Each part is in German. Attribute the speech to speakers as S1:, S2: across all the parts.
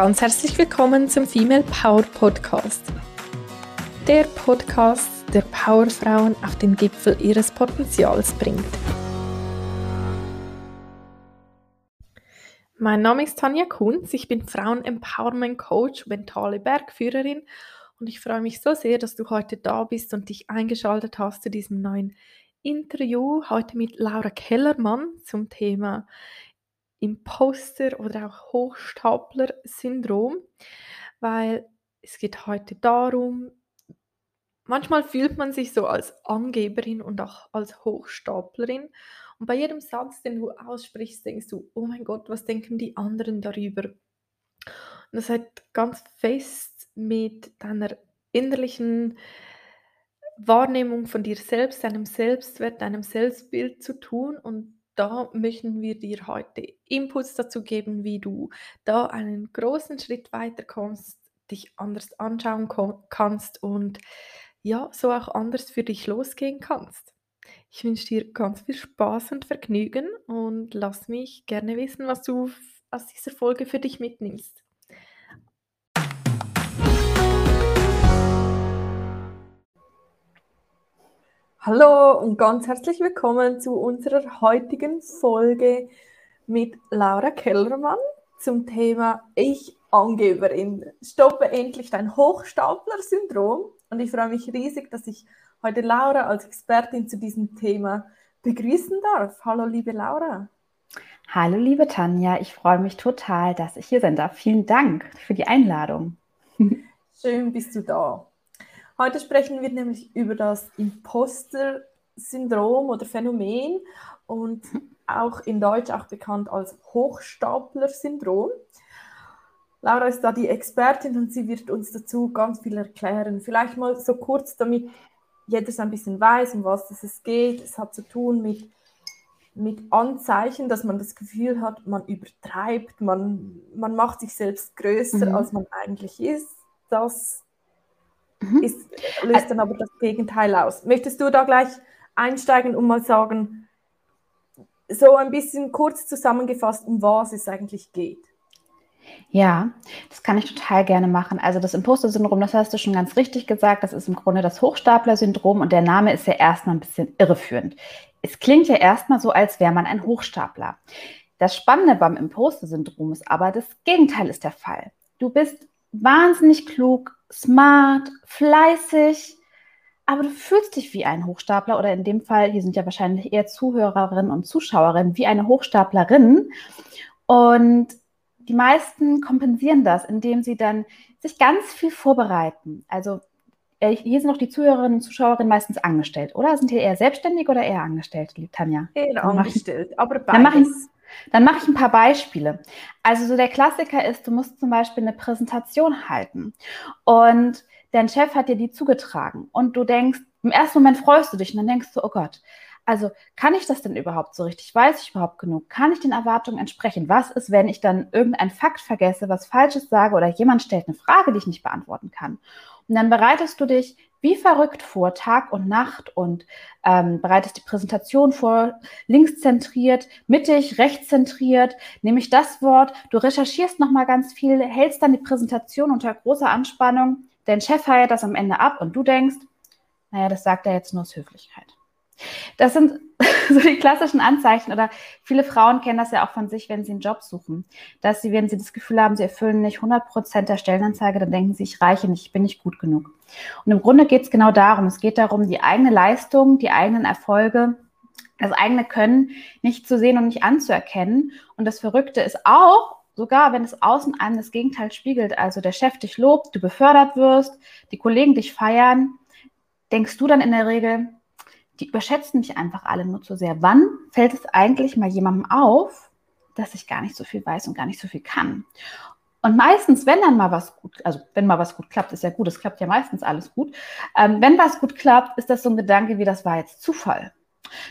S1: ganz herzlich willkommen zum Female Power Podcast. Der Podcast, der Powerfrauen auf den Gipfel ihres Potenzials bringt. Mein Name ist Tanja Kunz, ich bin Frauen-Empowerment Coach, mentale Bergführerin und ich freue mich so sehr, dass du heute da bist und dich eingeschaltet hast zu diesem neuen Interview. Heute mit Laura Kellermann zum Thema Imposter oder auch Hochstapler-Syndrom, weil es geht heute darum, manchmal fühlt man sich so als Angeberin und auch als Hochstaplerin und bei jedem Satz, den du aussprichst, denkst du, oh mein Gott, was denken die anderen darüber? Und das hat ganz fest mit deiner innerlichen Wahrnehmung von dir selbst, deinem Selbstwert, deinem Selbstbild zu tun. Und da möchten wir dir heute Inputs dazu geben, wie du da einen großen Schritt weiter kommst, dich anders anschauen kannst und ja, so auch anders für dich losgehen kannst. Ich wünsche dir ganz viel Spaß und Vergnügen und lass mich gerne wissen, was du aus dieser Folge für dich mitnimmst. Hallo und ganz herzlich willkommen zu unserer heutigen Folge mit Laura Kellermann zum Thema Ich Angeberin. Stoppe endlich dein Hochstapler-Syndrom. Und ich freue mich riesig, dass ich heute Laura als Expertin zu diesem Thema begrüßen darf. Hallo, liebe Laura.
S2: Hallo, liebe Tanja. Ich freue mich total, dass ich hier sein darf. Vielen Dank für die Einladung.
S1: Schön bist du da. Heute sprechen wir nämlich über das Imposter-Syndrom oder Phänomen und auch in Deutsch auch bekannt als Hochstapler-Syndrom. Laura ist da die Expertin und sie wird uns dazu ganz viel erklären. Vielleicht mal so kurz, damit jeder so ein bisschen weiß, um was es geht. Es hat zu tun mit, mit Anzeichen, dass man das Gefühl hat, man übertreibt, man, man macht sich selbst größer, mhm. als man eigentlich ist. Das mhm. ist, löst dann aber das Gegenteil aus. Möchtest du da gleich einsteigen und mal sagen, so ein bisschen kurz zusammengefasst, um was es eigentlich geht?
S2: Ja, das kann ich total gerne machen. Also das Imposter-Syndrom, das hast du schon ganz richtig gesagt, das ist im Grunde das Hochstapler-Syndrom und der Name ist ja erstmal ein bisschen irreführend. Es klingt ja erstmal so, als wäre man ein Hochstapler. Das Spannende beim Imposter-Syndrom ist aber, das Gegenteil ist der Fall. Du bist wahnsinnig klug, smart, fleißig, aber du fühlst dich wie ein Hochstapler oder in dem Fall, hier sind ja wahrscheinlich eher Zuhörerinnen und Zuschauerinnen, wie eine Hochstaplerin. Und die meisten kompensieren das, indem sie dann sich ganz viel vorbereiten. Also äh, hier sind auch die Zuhörerinnen und Zuschauerinnen meistens angestellt, oder? Sind hier eher selbstständig oder eher angestellt, liebe Tanja?
S1: Eher angestellt, aber
S2: beides. Dann mache ich, dann mache ich ein paar Beispiele. Also so der Klassiker ist, du musst zum Beispiel eine Präsentation halten und dein Chef hat dir die zugetragen und du denkst, im ersten Moment freust du dich und dann denkst du, oh Gott, also kann ich das denn überhaupt so richtig? Weiß ich überhaupt genug? Kann ich den Erwartungen entsprechen? Was ist, wenn ich dann irgendein Fakt vergesse, was Falsches sage oder jemand stellt eine Frage, die ich nicht beantworten kann? Und dann bereitest du dich wie verrückt vor, Tag und Nacht und ähm, bereitest die Präsentation vor, links zentriert, mittig, rechts zentriert, nämlich das Wort, du recherchierst nochmal ganz viel, hältst dann die Präsentation unter großer Anspannung, dein Chef heiert das am Ende ab und du denkst, naja, das sagt er jetzt nur aus Höflichkeit. Das sind so die klassischen Anzeichen oder viele Frauen kennen das ja auch von sich, wenn sie einen Job suchen, dass sie, wenn sie das Gefühl haben, sie erfüllen nicht 100 Prozent der Stellenanzeige, dann denken sie, ich reiche nicht, ich bin nicht gut genug. Und im Grunde geht es genau darum, es geht darum, die eigene Leistung, die eigenen Erfolge, das eigene Können nicht zu sehen und nicht anzuerkennen. Und das Verrückte ist auch, sogar wenn es außen einem das Gegenteil spiegelt, also der Chef dich lobt, du befördert wirst, die Kollegen dich feiern, denkst du dann in der Regel, die überschätzen mich einfach alle nur zu sehr. Wann fällt es eigentlich mal jemandem auf, dass ich gar nicht so viel weiß und gar nicht so viel kann? Und meistens, wenn dann mal was gut, also wenn mal was gut klappt, ist ja gut, es klappt ja meistens alles gut. Ähm, wenn was gut klappt, ist das so ein Gedanke wie, das war jetzt Zufall.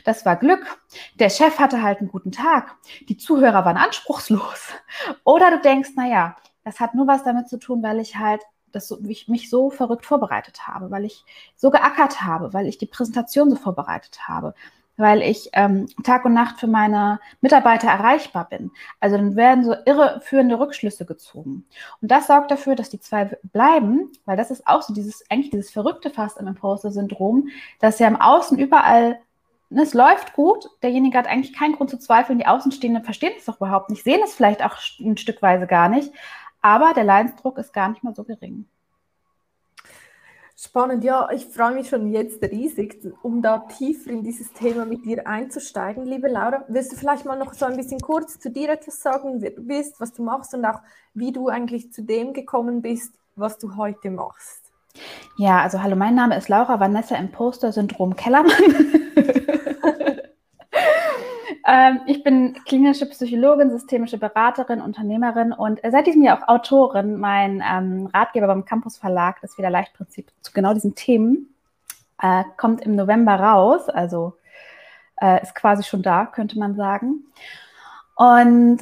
S2: Das war Glück. Der Chef hatte halt einen guten Tag. Die Zuhörer waren anspruchslos. Oder du denkst, naja, das hat nur was damit zu tun, weil ich halt das so, ich mich so verrückt vorbereitet habe, weil ich so geackert habe, weil ich die Präsentation so vorbereitet habe, weil ich ähm, Tag und Nacht für meine Mitarbeiter erreichbar bin. Also dann werden so irreführende Rückschlüsse gezogen. Und das sorgt dafür, dass die zwei bleiben, weil das ist auch so dieses, eigentlich dieses Verrückte fast im Imposter-Syndrom, dass ja im Außen überall ne, es läuft gut, derjenige hat eigentlich keinen Grund zu zweifeln, die Außenstehenden verstehen es doch überhaupt nicht, sehen es vielleicht auch ein Stückweise gar nicht, aber der Leidensdruck ist gar nicht mal so gering.
S1: Spannend, ja, ich freue mich schon jetzt riesig, um da tiefer in dieses Thema mit dir einzusteigen. Liebe Laura, willst du vielleicht mal noch so ein bisschen kurz zu dir etwas sagen, wer du bist, was du machst und auch wie du eigentlich zu dem gekommen bist, was du heute machst?
S2: Ja, also hallo, mein Name ist Laura Vanessa Imposter Syndrom Kellermann. Ähm, ich bin klinische Psychologin, systemische Beraterin, Unternehmerin und seit diesem Jahr auch Autorin. Mein ähm, Ratgeber beim Campus Verlag, das Federleichtprinzip zu genau diesen Themen, äh, kommt im November raus. Also äh, ist quasi schon da, könnte man sagen. Und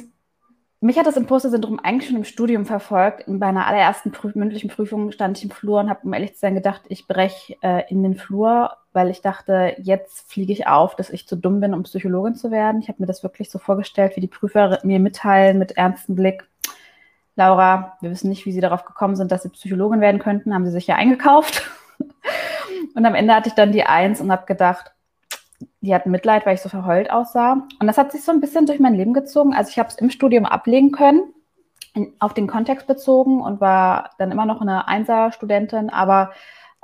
S2: mich hat das Imposter-Syndrom eigentlich schon im Studium verfolgt. Bei einer allerersten Prüf mündlichen Prüfung stand ich im Flur und habe, um ehrlich zu sein, gedacht, ich breche äh, in den Flur, weil ich dachte, jetzt fliege ich auf, dass ich zu dumm bin, um Psychologin zu werden. Ich habe mir das wirklich so vorgestellt, wie die Prüfer mir mitteilen mit ernstem Blick. Laura, wir wissen nicht, wie Sie darauf gekommen sind, dass Sie Psychologin werden könnten. Haben Sie sich ja eingekauft. und am Ende hatte ich dann die Eins und habe gedacht, die hatten Mitleid, weil ich so verheult aussah. Und das hat sich so ein bisschen durch mein Leben gezogen. Also ich habe es im Studium ablegen können, auf den Kontext bezogen und war dann immer noch eine Einser-Studentin, aber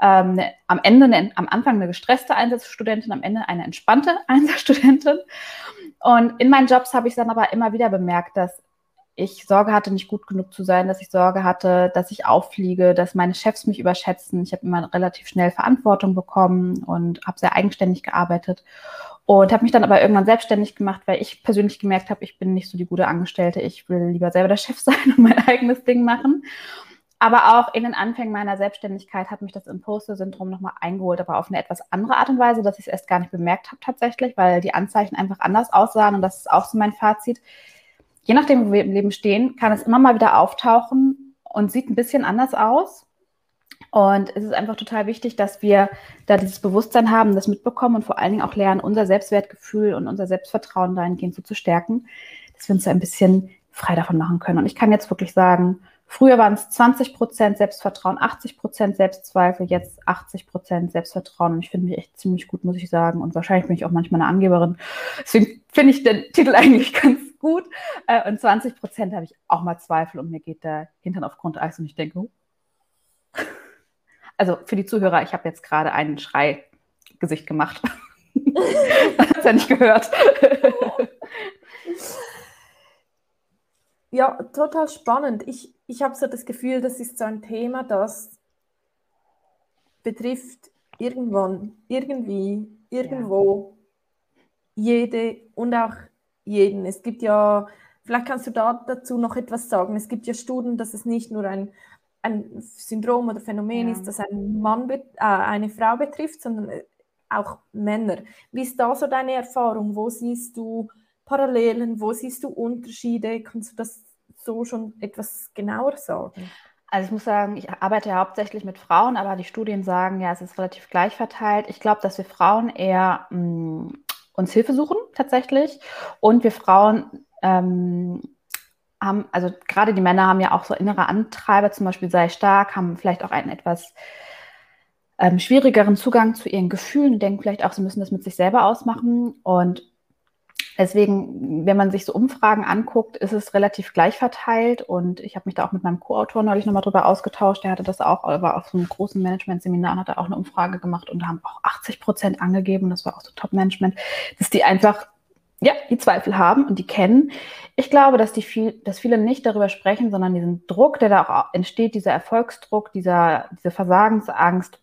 S2: ähm, am Ende, ne, am Anfang eine gestresste Einsatzstudentin, am Ende eine entspannte Einsatzstudentin. Und in meinen Jobs habe ich dann aber immer wieder bemerkt, dass ich Sorge hatte, nicht gut genug zu sein, dass ich Sorge hatte, dass ich auffliege, dass meine Chefs mich überschätzen. Ich habe immer relativ schnell Verantwortung bekommen und habe sehr eigenständig gearbeitet und habe mich dann aber irgendwann selbstständig gemacht, weil ich persönlich gemerkt habe, ich bin nicht so die gute Angestellte. Ich will lieber selber der Chef sein und mein eigenes Ding machen. Aber auch in den Anfängen meiner Selbstständigkeit hat mich das Imposter-Syndrom nochmal eingeholt, aber auf eine etwas andere Art und Weise, dass ich es erst gar nicht bemerkt habe tatsächlich, weil die Anzeichen einfach anders aussahen und das ist auch so mein Fazit je nachdem, wo wir im Leben stehen, kann es immer mal wieder auftauchen und sieht ein bisschen anders aus. Und es ist einfach total wichtig, dass wir da dieses Bewusstsein haben, das mitbekommen und vor allen Dingen auch lernen, unser Selbstwertgefühl und unser Selbstvertrauen dahingehend so zu stärken, dass wir uns da ein bisschen frei davon machen können. Und ich kann jetzt wirklich sagen, früher waren es 20 Prozent Selbstvertrauen, 80 Prozent Selbstzweifel, jetzt 80 Prozent Selbstvertrauen. Und ich finde mich echt ziemlich gut, muss ich sagen. Und wahrscheinlich bin ich auch manchmal eine Angeberin. Deswegen finde ich den Titel eigentlich ganz gut. Äh, und 20 Prozent habe ich auch mal Zweifel und mir geht der Hintern auf Grundeis und ich denke, oh. also für die Zuhörer, ich habe jetzt gerade einen Schreigesicht gemacht. Man hat ja nicht gehört.
S1: Ja, total spannend. Ich, ich habe so das Gefühl, das ist so ein Thema, das betrifft irgendwann, irgendwie, irgendwo ja. jede und auch jeden. Es gibt ja, vielleicht kannst du da dazu noch etwas sagen. Es gibt ja Studien, dass es nicht nur ein, ein Syndrom oder Phänomen ja. ist, das ein Mann, äh, eine Frau betrifft, sondern äh, auch Männer. Wie ist da so deine Erfahrung? Wo siehst du Parallelen? Wo siehst du Unterschiede? Kannst du das so schon etwas genauer sagen?
S2: Also ich muss sagen, ich arbeite ja hauptsächlich mit Frauen, aber die Studien sagen ja, es ist relativ gleich verteilt. Ich glaube, dass wir Frauen eher mh, mm, uns Hilfe suchen tatsächlich. Und wir Frauen ähm, haben, also gerade die Männer haben ja auch so innere Antreiber, zum Beispiel sei stark, haben vielleicht auch einen etwas ähm, schwierigeren Zugang zu ihren Gefühlen, denken vielleicht auch, sie müssen das mit sich selber ausmachen. Und Deswegen, wenn man sich so Umfragen anguckt, ist es relativ gleich verteilt. Und ich habe mich da auch mit meinem Co-Autor neulich nochmal drüber ausgetauscht. Der hatte das auch, war auf so einem großen Management-Seminar und hat da auch eine Umfrage gemacht und da haben auch 80 Prozent angegeben. Das war auch so Top-Management, dass die einfach, ja, die Zweifel haben und die kennen. Ich glaube, dass, die viel, dass viele nicht darüber sprechen, sondern diesen Druck, der da auch entsteht, dieser Erfolgsdruck, dieser, diese Versagensangst,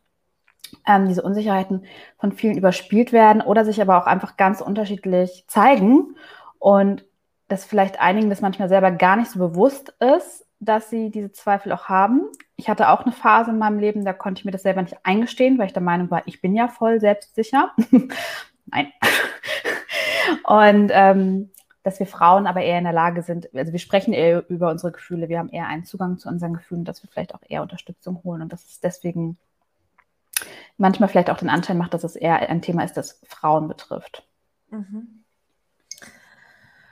S2: ähm, diese Unsicherheiten von vielen überspielt werden oder sich aber auch einfach ganz unterschiedlich zeigen und dass vielleicht einigen das manchmal selber gar nicht so bewusst ist, dass sie diese Zweifel auch haben. Ich hatte auch eine Phase in meinem Leben, da konnte ich mir das selber nicht eingestehen, weil ich der Meinung war, ich bin ja voll selbstsicher. Nein. und ähm, dass wir Frauen aber eher in der Lage sind, also wir sprechen eher über unsere Gefühle, wir haben eher einen Zugang zu unseren Gefühlen, dass wir vielleicht auch eher Unterstützung holen und dass es deswegen manchmal vielleicht auch den Anschein macht, dass es eher ein Thema ist, das Frauen betrifft.
S1: Mhm.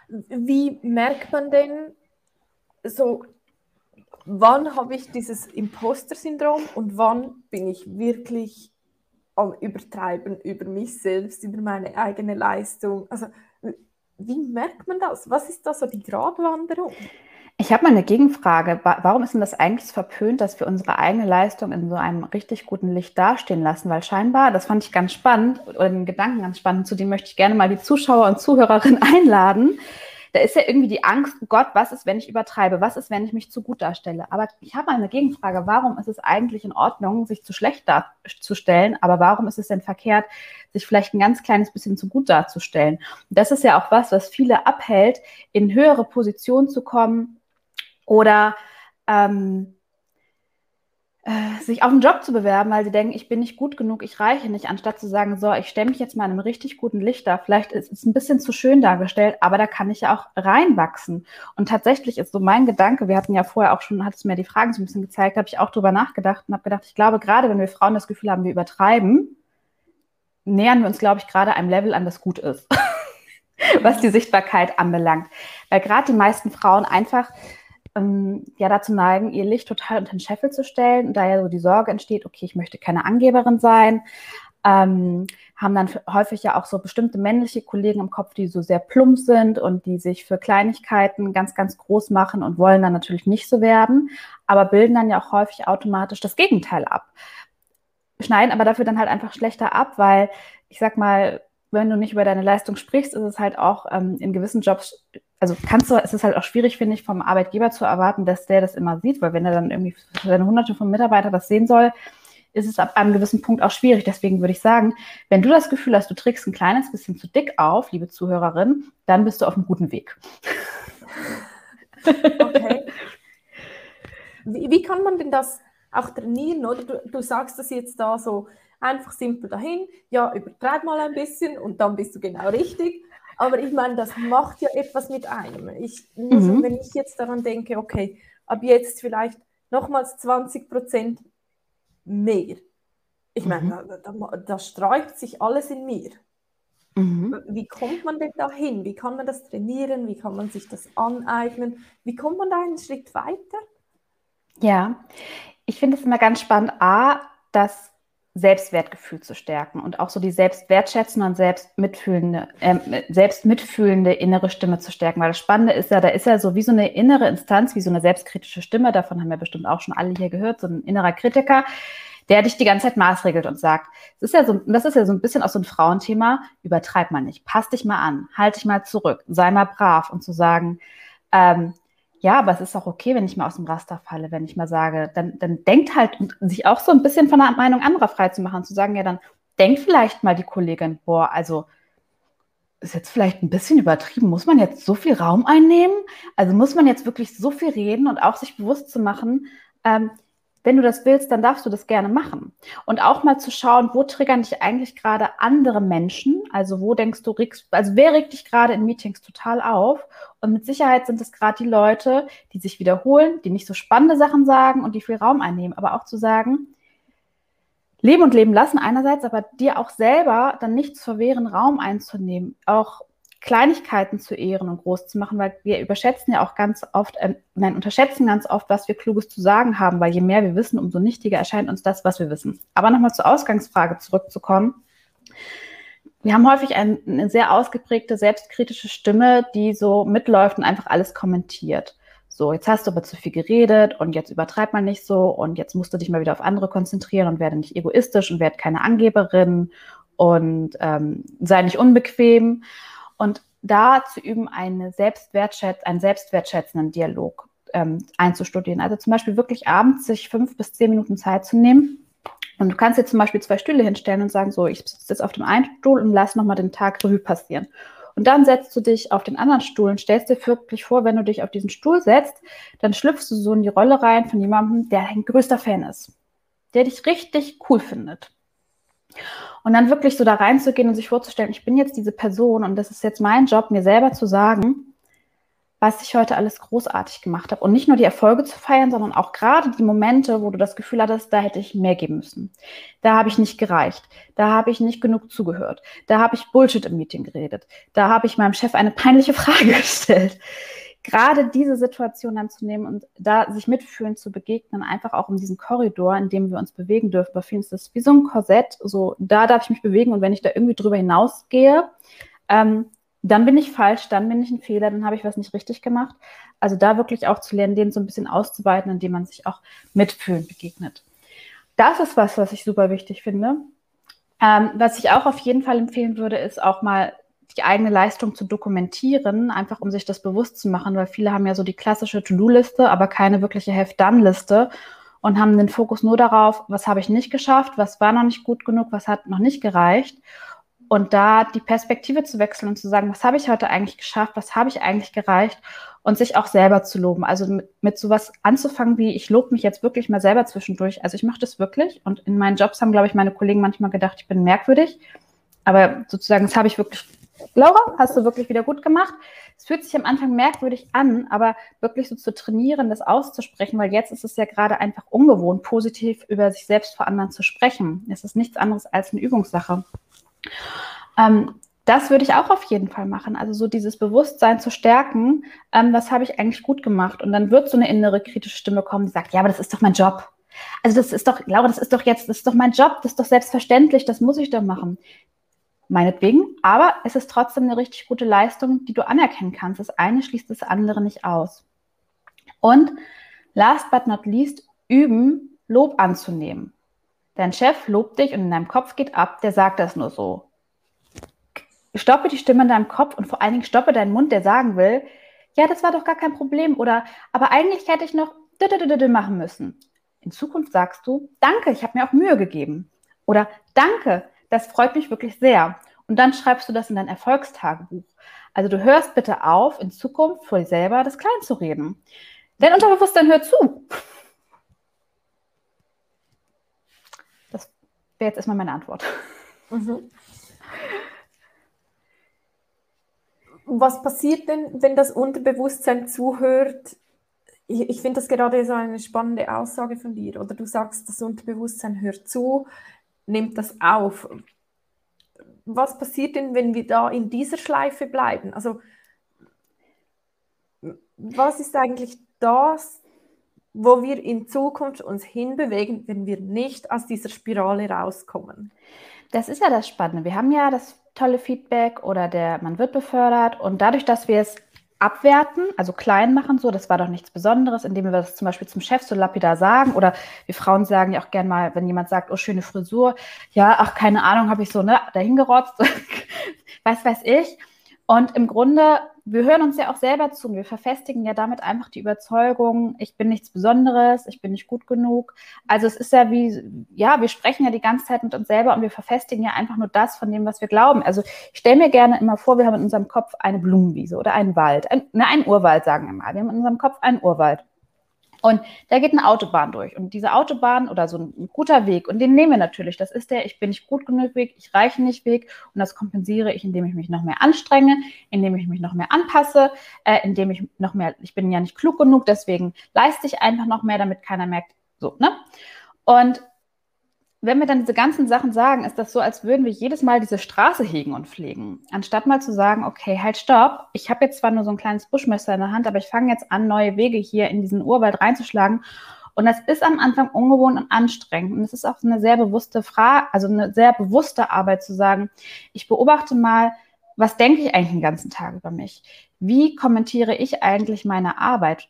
S1: Wie merkt man denn so, wann habe ich dieses Imposter-Syndrom und wann bin ich wirklich am Übertreiben über mich selbst, über meine eigene Leistung? Also, wie merkt man das? Was ist da so die Gratwanderung?
S2: Ich habe mal eine Gegenfrage. Warum ist denn das eigentlich verpönt, dass wir unsere eigene Leistung in so einem richtig guten Licht dastehen lassen? Weil scheinbar, das fand ich ganz spannend oder den Gedanken ganz spannend, zu dem möchte ich gerne mal die Zuschauer und Zuhörerinnen einladen. Da ist ja irgendwie die Angst, Gott, was ist, wenn ich übertreibe? Was ist, wenn ich mich zu gut darstelle? Aber ich habe mal eine Gegenfrage. Warum ist es eigentlich in Ordnung, sich zu schlecht darzustellen? Aber warum ist es denn verkehrt, sich vielleicht ein ganz kleines bisschen zu gut darzustellen? Das ist ja auch was, was viele abhält, in höhere Positionen zu kommen, oder ähm, äh, sich auf einen Job zu bewerben, weil sie denken, ich bin nicht gut genug, ich reiche nicht, anstatt zu sagen, so, ich stelle mich jetzt mal in einem richtig guten Licht da. Vielleicht ist es ein bisschen zu schön dargestellt, aber da kann ich ja auch reinwachsen. Und tatsächlich ist so mein Gedanke, wir hatten ja vorher auch schon, hat es mir die Fragen so ein bisschen gezeigt, habe ich auch drüber nachgedacht und habe gedacht, ich glaube, gerade wenn wir Frauen das Gefühl haben, wir übertreiben, nähern wir uns, glaube ich, gerade einem Level an, das gut ist, was die Sichtbarkeit anbelangt. Weil gerade die meisten Frauen einfach ähm, ja dazu neigen, ihr Licht total unter den Scheffel zu stellen und da ja so die Sorge entsteht, okay, ich möchte keine Angeberin sein, ähm, haben dann häufig ja auch so bestimmte männliche Kollegen im Kopf, die so sehr plump sind und die sich für Kleinigkeiten ganz, ganz groß machen und wollen dann natürlich nicht so werden, aber bilden dann ja auch häufig automatisch das Gegenteil ab. Schneiden aber dafür dann halt einfach schlechter ab, weil ich sag mal, wenn du nicht über deine Leistung sprichst, ist es halt auch ähm, in gewissen Jobs also kannst du, es ist halt auch schwierig, finde ich, vom Arbeitgeber zu erwarten, dass der das immer sieht, weil wenn er dann irgendwie seine hunderte von Mitarbeitern das sehen soll, ist es ab einem gewissen Punkt auch schwierig. Deswegen würde ich sagen, wenn du das Gefühl hast, du trägst ein kleines bisschen zu dick auf, liebe Zuhörerin, dann bist du auf einem guten Weg.
S1: Okay. Wie, wie kann man denn das auch trainieren, oder? Du, du sagst das jetzt da so einfach simpel dahin, ja, übertreib mal ein bisschen und dann bist du genau richtig. Aber ich meine, das macht ja etwas mit einem. Ich, mhm. Wenn ich jetzt daran denke, okay, ab jetzt vielleicht nochmals 20 Prozent mehr. Ich meine, mhm. da, da, da, sträubt sich alles in mir. Mhm. Wie kommt man denn da hin? Wie kann man das trainieren? Wie kann man sich das aneignen? Wie kommt man da einen Schritt weiter?
S2: Ja, ich finde es immer ganz spannend, A, dass Selbstwertgefühl zu stärken und auch so die selbstwertschätzende und selbstmitfühlende, äh, selbstmitfühlende innere Stimme zu stärken. Weil das Spannende ist ja, da ist ja so wie so eine innere Instanz, wie so eine selbstkritische Stimme, davon haben wir bestimmt auch schon alle hier gehört, so ein innerer Kritiker, der dich die ganze Zeit maßregelt und sagt, das ist ja so, das ist ja so ein bisschen auch so ein Frauenthema, übertreib mal nicht, pass dich mal an, halt dich mal zurück, sei mal brav und zu sagen, ähm, ja, aber es ist auch okay, wenn ich mal aus dem Raster falle, wenn ich mal sage, dann, dann denkt halt, sich auch so ein bisschen von der Meinung anderer frei zu machen, zu sagen, ja, dann denkt vielleicht mal die Kollegin, boah, also ist jetzt vielleicht ein bisschen übertrieben. Muss man jetzt so viel Raum einnehmen? Also muss man jetzt wirklich so viel reden und auch sich bewusst zu machen, ähm, wenn du das willst, dann darfst du das gerne machen. Und auch mal zu schauen, wo triggern dich eigentlich gerade andere Menschen? Also wo denkst du, also wer regt dich gerade in Meetings total auf? Und mit Sicherheit sind es gerade die Leute, die sich wiederholen, die nicht so spannende Sachen sagen und die viel Raum einnehmen. Aber auch zu sagen, leben und leben lassen einerseits, aber dir auch selber dann nicht zu verwehren, Raum einzunehmen. Auch Kleinigkeiten zu ehren und groß zu machen, weil wir überschätzen ja auch ganz oft, äh, nein, unterschätzen ganz oft, was wir Kluges zu sagen haben, weil je mehr wir wissen, umso nichtiger erscheint uns das, was wir wissen. Aber nochmal zur Ausgangsfrage zurückzukommen. Wir haben häufig ein, eine sehr ausgeprägte selbstkritische Stimme, die so mitläuft und einfach alles kommentiert. So, jetzt hast du aber zu viel geredet und jetzt übertreib mal nicht so und jetzt musst du dich mal wieder auf andere konzentrieren und werde nicht egoistisch und werde keine Angeberin und ähm, sei nicht unbequem. Und da zu üben, eine Selbstwertschätz einen selbstwertschätzenden Dialog ähm, einzustudieren. Also zum Beispiel wirklich abends sich fünf bis zehn Minuten Zeit zu nehmen. Und du kannst dir zum Beispiel zwei Stühle hinstellen und sagen, so, ich sitze jetzt auf dem einen Stuhl und lass nochmal den Tag Revue passieren. Und dann setzt du dich auf den anderen Stuhl und stellst dir wirklich vor, wenn du dich auf diesen Stuhl setzt, dann schlüpfst du so in die Rolle rein von jemandem, der dein größter Fan ist, der dich richtig cool findet. Und dann wirklich so da reinzugehen und sich vorzustellen, ich bin jetzt diese Person und das ist jetzt mein Job, mir selber zu sagen, was ich heute alles großartig gemacht habe. Und nicht nur die Erfolge zu feiern, sondern auch gerade die Momente, wo du das Gefühl hattest, da hätte ich mehr geben müssen. Da habe ich nicht gereicht. Da habe ich nicht genug zugehört. Da habe ich Bullshit im Meeting geredet. Da habe ich meinem Chef eine peinliche Frage gestellt. Gerade diese Situation dann zu nehmen und da sich mitfühlend zu begegnen, einfach auch um diesen Korridor, in dem wir uns bewegen dürfen. Bei vielen ist das wie so ein Korsett. So, da darf ich mich bewegen und wenn ich da irgendwie drüber hinausgehe, ähm, dann bin ich falsch, dann bin ich ein Fehler, dann habe ich was nicht richtig gemacht. Also da wirklich auch zu lernen, den so ein bisschen auszuweiten, indem man sich auch mitfühlend begegnet. Das ist was, was ich super wichtig finde. Ähm, was ich auch auf jeden Fall empfehlen würde, ist auch mal die eigene Leistung zu dokumentieren, einfach um sich das bewusst zu machen, weil viele haben ja so die klassische To-Do-Liste, aber keine wirkliche Have-Done-Liste und haben den Fokus nur darauf, was habe ich nicht geschafft, was war noch nicht gut genug, was hat noch nicht gereicht. Und da die Perspektive zu wechseln und zu sagen, was habe ich heute eigentlich geschafft, was habe ich eigentlich gereicht und sich auch selber zu loben. Also mit, mit sowas anzufangen wie, ich lobe mich jetzt wirklich mal selber zwischendurch. Also ich mache das wirklich und in meinen Jobs haben, glaube ich, meine Kollegen manchmal gedacht, ich bin merkwürdig. Aber sozusagen, das habe ich wirklich, Laura, hast du wirklich wieder gut gemacht. Es fühlt sich am Anfang merkwürdig an, aber wirklich so zu trainieren, das auszusprechen, weil jetzt ist es ja gerade einfach ungewohnt, positiv über sich selbst vor anderen zu sprechen. Es ist nichts anderes als eine Übungssache. Ähm, das würde ich auch auf jeden Fall machen. Also so dieses Bewusstsein zu stärken, ähm, was habe ich eigentlich gut gemacht? Und dann wird so eine innere kritische Stimme kommen, die sagt, ja, aber das ist doch mein Job. Also das ist doch, Laura, das ist doch jetzt, das ist doch mein Job, das ist doch selbstverständlich, das muss ich doch machen. Meinetwegen, aber es ist trotzdem eine richtig gute Leistung, die du anerkennen kannst. Das eine schließt das andere nicht aus. Und last but not least, üben, Lob anzunehmen. Dein Chef lobt dich und in deinem Kopf geht ab, der sagt das nur so. Stoppe die Stimme in deinem Kopf und vor allen Dingen stoppe deinen Mund, der sagen will, ja, das war doch gar kein Problem oder aber eigentlich hätte ich noch machen müssen. In Zukunft sagst du, danke, ich habe mir auch Mühe gegeben. Oder danke, das freut mich wirklich sehr. Und dann schreibst du das in dein Erfolgstagebuch. Also du hörst bitte auf, in Zukunft vor dir selber das klein zu reden. Dein Unterbewusstsein hört zu. wäre jetzt erstmal meine Antwort. Mhm.
S1: Was passiert denn, wenn das Unterbewusstsein zuhört? Ich, ich finde das gerade so eine spannende Aussage von dir. Oder du sagst, das Unterbewusstsein hört zu, nimmt das auf. Was passiert denn, wenn wir da in dieser Schleife bleiben? Also, was ist eigentlich das, wo wir in Zukunft uns hinbewegen, wenn wir nicht aus dieser Spirale rauskommen.
S2: Das ist ja das Spannende. Wir haben ja das tolle Feedback oder der man wird befördert und dadurch, dass wir es abwerten, also klein machen, so, das war doch nichts Besonderes, indem wir das zum Beispiel zum Chef so lapidar sagen oder wir Frauen sagen ja auch gern mal, wenn jemand sagt, oh, schöne Frisur, ja, ach, keine Ahnung, habe ich so, ne, dahingerotzt, was weiß ich. Und im Grunde, wir hören uns ja auch selber zu und wir verfestigen ja damit einfach die Überzeugung, ich bin nichts Besonderes, ich bin nicht gut genug. Also es ist ja wie, ja, wir sprechen ja die ganze Zeit mit uns selber und wir verfestigen ja einfach nur das von dem, was wir glauben. Also ich stelle mir gerne immer vor, wir haben in unserem Kopf eine Blumenwiese oder einen Wald, ein, ne, einen Urwald, sagen wir mal. Wir haben in unserem Kopf einen Urwald. Und da geht eine Autobahn durch. Und diese Autobahn oder so ein guter Weg, und den nehmen wir natürlich. Das ist der, ich bin nicht gut genug Weg, ich reiche nicht Weg. Und das kompensiere ich, indem ich mich noch mehr anstrenge, indem ich mich noch mehr anpasse, äh, indem ich noch mehr, ich bin ja nicht klug genug, deswegen leiste ich einfach noch mehr, damit keiner merkt, so, ne? Und wenn wir dann diese ganzen Sachen sagen, ist das so, als würden wir jedes Mal diese Straße hegen und pflegen. Anstatt mal zu sagen, okay, halt, stopp. Ich habe jetzt zwar nur so ein kleines Buschmesser in der Hand, aber ich fange jetzt an, neue Wege hier in diesen Urwald reinzuschlagen. Und das ist am Anfang ungewohnt und anstrengend. Und es ist auch eine sehr bewusste Frage, also eine sehr bewusste Arbeit zu sagen, ich beobachte mal, was denke ich eigentlich den ganzen Tag über mich? Wie kommentiere ich eigentlich meine Arbeit?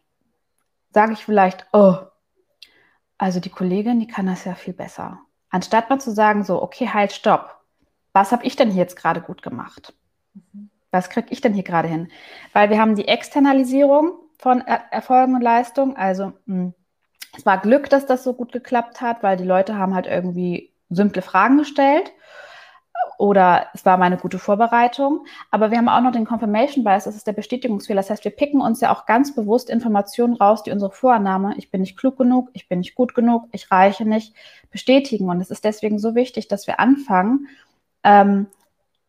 S2: Sage ich vielleicht, oh, also die Kollegin, die kann das ja viel besser Anstatt mal zu sagen, so, okay, halt, stopp. Was habe ich denn hier jetzt gerade gut gemacht? Was kriege ich denn hier gerade hin? Weil wir haben die Externalisierung von er Erfolgen und Leistungen. Also mh, hm, es war Glück, dass das so gut geklappt hat, weil die Leute haben halt irgendwie simple Fragen gestellt oder es war mal eine gute Vorbereitung. Aber wir haben auch noch den Confirmation Bias, das ist der Bestätigungsfehler. Das heißt, wir picken uns ja auch ganz bewusst Informationen raus, die unsere Vorannahme, ich bin nicht klug genug, ich bin nicht gut genug, ich reiche nicht, bestätigen. Und es ist deswegen so wichtig, dass wir anfangen, ähm,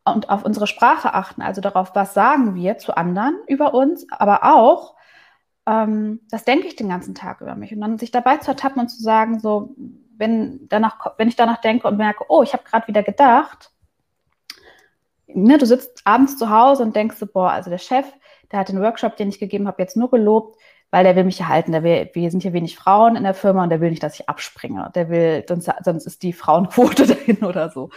S2: und auf unsere Sprache achten, also darauf, was sagen wir zu anderen über uns, aber auch, ähm, das denke ich den ganzen Tag über mich. Und dann sich dabei zu ertappen und zu sagen, so, wenn, danach, wenn ich danach denke und merke, oh, ich habe gerade wieder gedacht, ne, du sitzt abends zu Hause und denkst so, boah, also der Chef, der hat den Workshop, den ich gegeben habe, jetzt nur gelobt, weil der will mich erhalten. Der will, wir sind hier wenig Frauen in der Firma und der will nicht, dass ich abspringe. Der will, sonst, sonst ist die Frauenquote dahin oder so.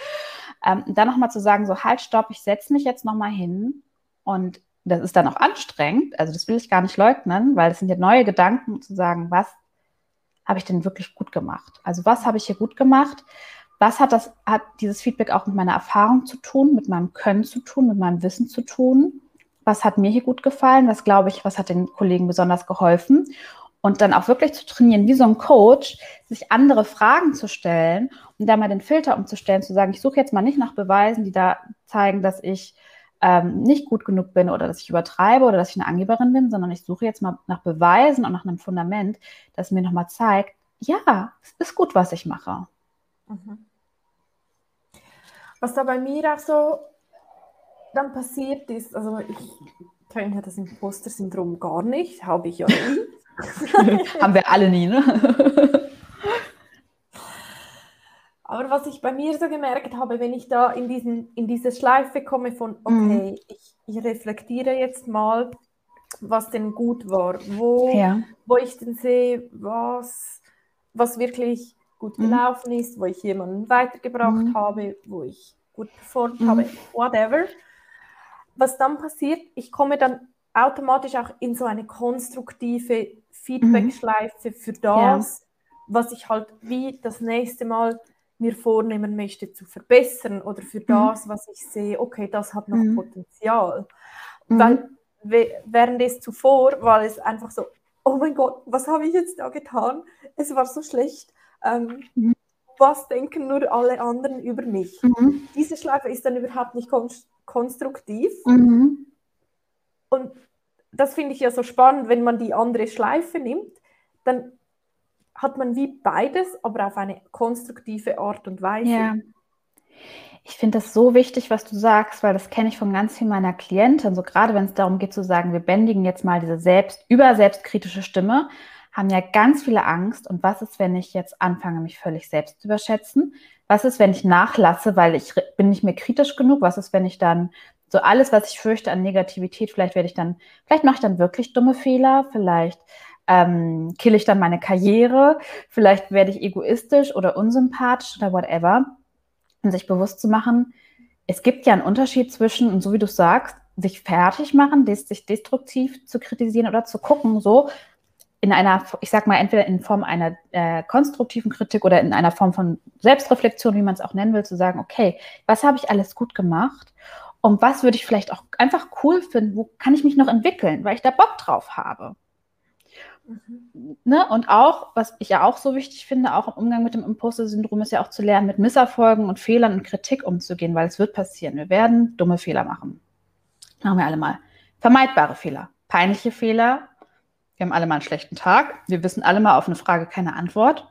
S2: Ähm, dann nochmal zu sagen, so halt, stopp, ich setze mich jetzt nochmal hin und das ist dann auch anstrengend, also das will ich gar nicht leugnen, weil es sind ja neue Gedanken zu sagen, was habe ich denn wirklich gut gemacht? Also was habe ich hier gut gemacht? Was hat das, hat dieses Feedback auch mit meiner Erfahrung zu tun, mit meinem Können zu tun, mit meinem Wissen zu tun? Was hat mir hier gut gefallen? Was glaube ich, was hat den Kollegen besonders geholfen? Und dann auch wirklich zu trainieren, wie so ein Coach, sich andere Fragen zu stellen und da mal den Filter umzustellen, zu sagen, ich suche jetzt mal nicht nach Beweisen, die da zeigen, dass ich ähm, nicht gut genug bin oder dass ich übertreibe oder dass ich eine Angeberin bin, sondern ich suche jetzt mal nach Beweisen und nach einem Fundament, das mir nochmal zeigt, ja, es ist gut, was ich mache. Mhm.
S1: Was da bei mir auch so dann passiert ist, also ich kenne ja das Imposter-Syndrom gar nicht, habe ich ja nie.
S2: Haben wir alle nie, ne?
S1: Aber was ich bei mir so gemerkt habe, wenn ich da in, diesen, in diese Schleife komme von, okay, mhm. ich, ich, reflektiere jetzt mal, was denn gut war, wo, ja. wo ich denn sehe, was, was wirklich gut mhm. gelaufen ist, wo ich jemanden weitergebracht mhm. habe, wo ich gut performt mhm. habe, whatever. Was dann passiert, ich komme dann automatisch auch in so eine konstruktive Feedback-Schleife für das, ja. was ich halt wie das nächste Mal mir vornehmen möchte zu verbessern oder für mhm. das, was ich sehe, okay, das hat noch mhm. Potenzial. Mhm. Weil während es zuvor war es einfach so, oh mein Gott, was habe ich jetzt da getan? Es war so schlecht. Ähm. Was denken nur alle anderen über mich? Mhm. Diese Schleife ist dann überhaupt nicht kon konstruktiv. Mhm. Und das finde ich ja so spannend, wenn man die andere Schleife nimmt, dann hat man wie beides, aber auf eine konstruktive Art und Weise. Ja.
S2: Ich finde das so wichtig, was du sagst, weil das kenne ich von ganz vielen meiner Klienten. So gerade wenn es darum geht zu sagen, wir bändigen jetzt mal diese selbst über selbstkritische Stimme, haben ja ganz viele Angst. Und was ist, wenn ich jetzt anfange, mich völlig selbst zu überschätzen? Was ist, wenn ich nachlasse, weil ich bin nicht mehr kritisch genug? Was ist, wenn ich dann so alles, was ich fürchte an Negativität, vielleicht werde ich dann, vielleicht mache ich dann wirklich dumme Fehler, vielleicht ähm, kill ich dann meine Karriere, vielleicht werde ich egoistisch oder unsympathisch oder whatever. Und sich bewusst zu machen, es gibt ja einen Unterschied zwischen, und so wie du sagst, sich fertig machen, sich destruktiv zu kritisieren oder zu gucken, so in einer, ich sag mal, entweder in Form einer äh, konstruktiven Kritik oder in einer Form von Selbstreflexion, wie man es auch nennen will, zu sagen, okay, was habe ich alles gut gemacht und was würde ich vielleicht auch einfach cool finden, wo kann ich mich noch entwickeln, weil ich da Bock drauf habe. Mhm. Ne? Und auch, was ich ja auch so wichtig finde, auch im Umgang mit dem Imposter-Syndrom ist ja auch zu lernen, mit Misserfolgen und Fehlern und Kritik umzugehen, weil es wird passieren. Wir werden dumme Fehler machen. Machen wir alle mal. Vermeidbare Fehler, peinliche Fehler. Wir haben alle mal einen schlechten Tag. Wir wissen alle mal auf eine Frage keine Antwort.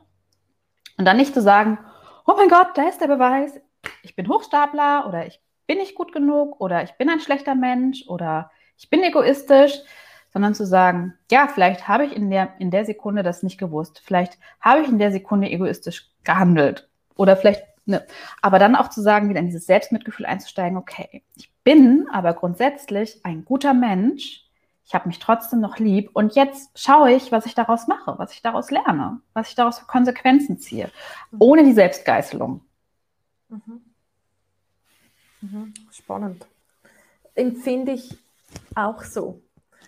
S2: Und dann nicht zu sagen, oh mein Gott, da ist der Beweis. Ich bin Hochstapler oder ich bin nicht gut genug oder ich bin ein schlechter Mensch oder ich bin egoistisch, sondern zu sagen, ja, vielleicht habe ich in der, in der Sekunde das nicht gewusst, vielleicht habe ich in der Sekunde egoistisch gehandelt oder vielleicht, ne, aber dann auch zu sagen, wieder in dieses Selbstmitgefühl einzusteigen, okay, ich bin aber grundsätzlich ein guter Mensch, ich habe mich trotzdem noch lieb und jetzt schaue ich, was ich daraus mache, was ich daraus lerne, was ich daraus für Konsequenzen ziehe, ohne die Selbstgeißelung. Mhm.
S1: Mhm. Spannend. Empfinde ich auch so.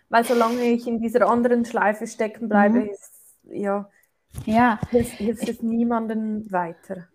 S1: Weil solange ich in dieser anderen Schleife stecken bleibe, mhm. ist, ja, ja. hilft, es niemandem weiter.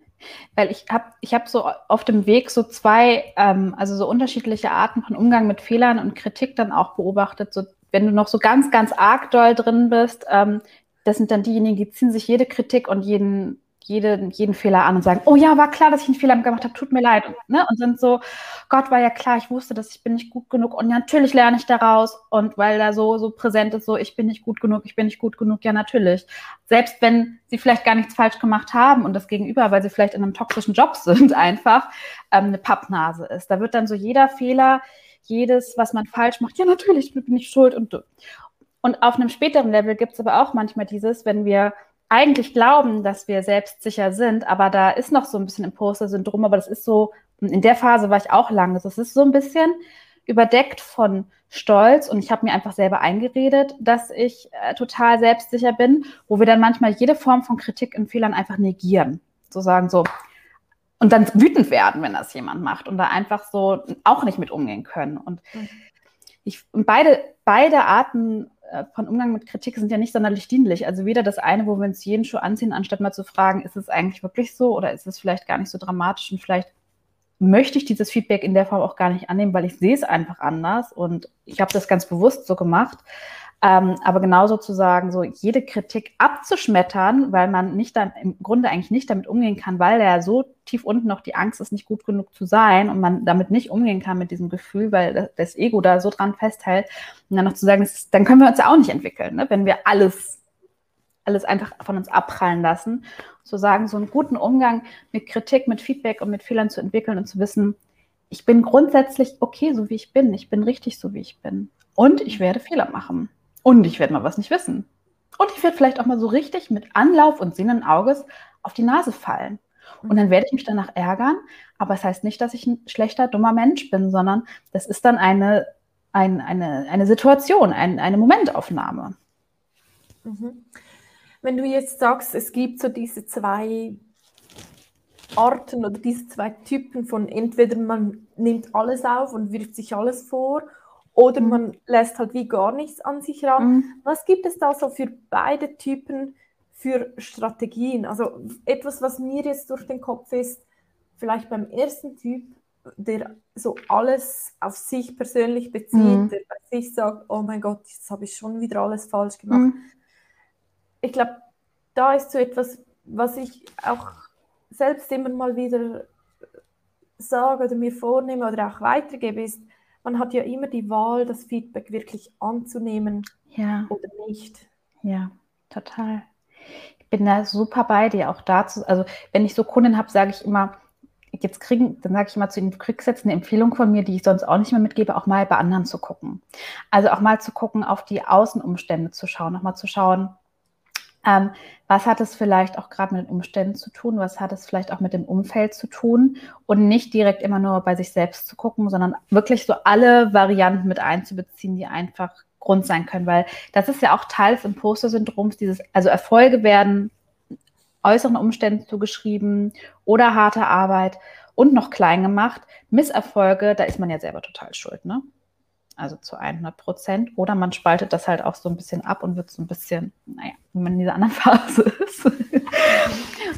S2: Weil ich habe ich hab so auf dem Weg so zwei, ähm, also so unterschiedliche Arten von Umgang mit Fehlern und Kritik dann auch beobachtet. So, wenn du noch so ganz, ganz arg doll drin bist, ähm, das sind dann diejenigen, die ziehen sich jede Kritik und jeden jede, jeden Fehler an und sagen, oh ja, war klar, dass ich einen Fehler gemacht habe, tut mir leid. Und, ne? und sind so, Gott war ja klar, ich wusste, dass ich bin nicht gut genug und natürlich lerne ich daraus. Und weil da so, so präsent ist, so, ich bin nicht gut genug, ich bin nicht gut genug, ja, natürlich. Selbst wenn sie vielleicht gar nichts falsch gemacht haben und das Gegenüber, weil sie vielleicht in einem toxischen Job sind, einfach ähm, eine Pappnase ist. Da wird dann so jeder Fehler, jedes, was man falsch macht, ja, natürlich bin ich schuld und und auf einem späteren Level gibt es aber auch manchmal dieses, wenn wir eigentlich glauben, dass wir selbstsicher sind, aber da ist noch so ein bisschen Imposter-Syndrom, aber das ist so, in der Phase war ich auch lange, das ist so ein bisschen überdeckt von Stolz und ich habe mir einfach selber eingeredet, dass ich äh, total selbstsicher bin, wo wir dann manchmal jede Form von Kritik und Fehlern einfach negieren. So sagen so, und dann wütend werden, wenn das jemand macht und da einfach so auch nicht mit umgehen können. Und mhm. ich, und beide, beide Arten von Umgang mit Kritik sind ja nicht sonderlich dienlich. Also weder das eine, wo wir uns jeden Schuh anziehen, anstatt mal zu fragen, ist es eigentlich wirklich so oder ist es vielleicht gar nicht so dramatisch und vielleicht möchte ich dieses Feedback in der Form auch gar nicht annehmen, weil ich sehe es einfach anders und ich habe das ganz bewusst so gemacht. Ähm, aber genauso zu sagen, so jede Kritik abzuschmettern, weil man nicht dann im Grunde eigentlich nicht damit umgehen kann, weil er so tief unten noch die Angst ist, nicht gut genug zu sein und man damit nicht umgehen kann mit diesem Gefühl, weil das Ego da so dran festhält. Und dann noch zu sagen, ist, dann können wir uns ja auch nicht entwickeln, ne? wenn wir alles, alles einfach von uns abprallen lassen. Zu sagen, so einen guten Umgang mit Kritik, mit Feedback und mit Fehlern zu entwickeln und zu wissen, ich bin grundsätzlich okay, so wie ich bin. Ich bin richtig, so wie ich bin. Und ich werde Fehler machen. Und ich werde mal was nicht wissen. Und ich werde vielleicht auch mal so richtig mit Anlauf und Sinnen Auges auf die Nase fallen. Und dann werde ich mich danach ärgern. Aber es das heißt nicht, dass ich ein schlechter, dummer Mensch bin, sondern das ist dann eine, ein, eine, eine Situation, ein, eine Momentaufnahme.
S1: Mhm. Wenn du jetzt sagst, es gibt so diese zwei Arten oder diese zwei Typen von entweder man nimmt alles auf und wirft sich alles vor oder mhm. man lässt halt wie gar nichts an sich ran. Mhm. Was gibt es da so für beide Typen für Strategien? Also etwas, was mir jetzt durch den Kopf ist, vielleicht beim ersten Typ, der so alles auf sich persönlich bezieht, mhm. der bei sich sagt, oh mein Gott, jetzt habe ich schon wieder alles falsch gemacht. Mhm. Ich glaube, da ist so etwas, was ich auch selbst immer mal wieder sage oder mir vornehme oder auch weitergebe, ist, man hat ja immer die Wahl, das Feedback wirklich anzunehmen ja. oder nicht.
S2: Ja, total. Ich bin da super bei dir auch dazu. Also wenn ich so Kunden habe, sage ich immer, jetzt kriegen, dann sage ich immer zu ihnen, du kriegst jetzt eine Empfehlung von mir, die ich sonst auch nicht mehr mitgebe, auch mal bei anderen zu gucken. Also auch mal zu gucken, auf die Außenumstände zu schauen, nochmal zu schauen, ähm, was hat es vielleicht auch gerade mit den Umständen zu tun? Was hat es vielleicht auch mit dem Umfeld zu tun? Und nicht direkt immer nur bei sich selbst zu gucken, sondern wirklich so alle Varianten mit einzubeziehen, die einfach Grund sein können. Weil das ist ja auch Teil des Imposter-Syndroms, dieses, also Erfolge werden äußeren Umständen zugeschrieben oder harte Arbeit und noch klein gemacht. Misserfolge, da ist man ja selber total schuld, ne? Also zu 100 Prozent. Oder man spaltet das halt auch so ein bisschen ab und wird so ein bisschen, naja, wie man in dieser anderen Phase ist.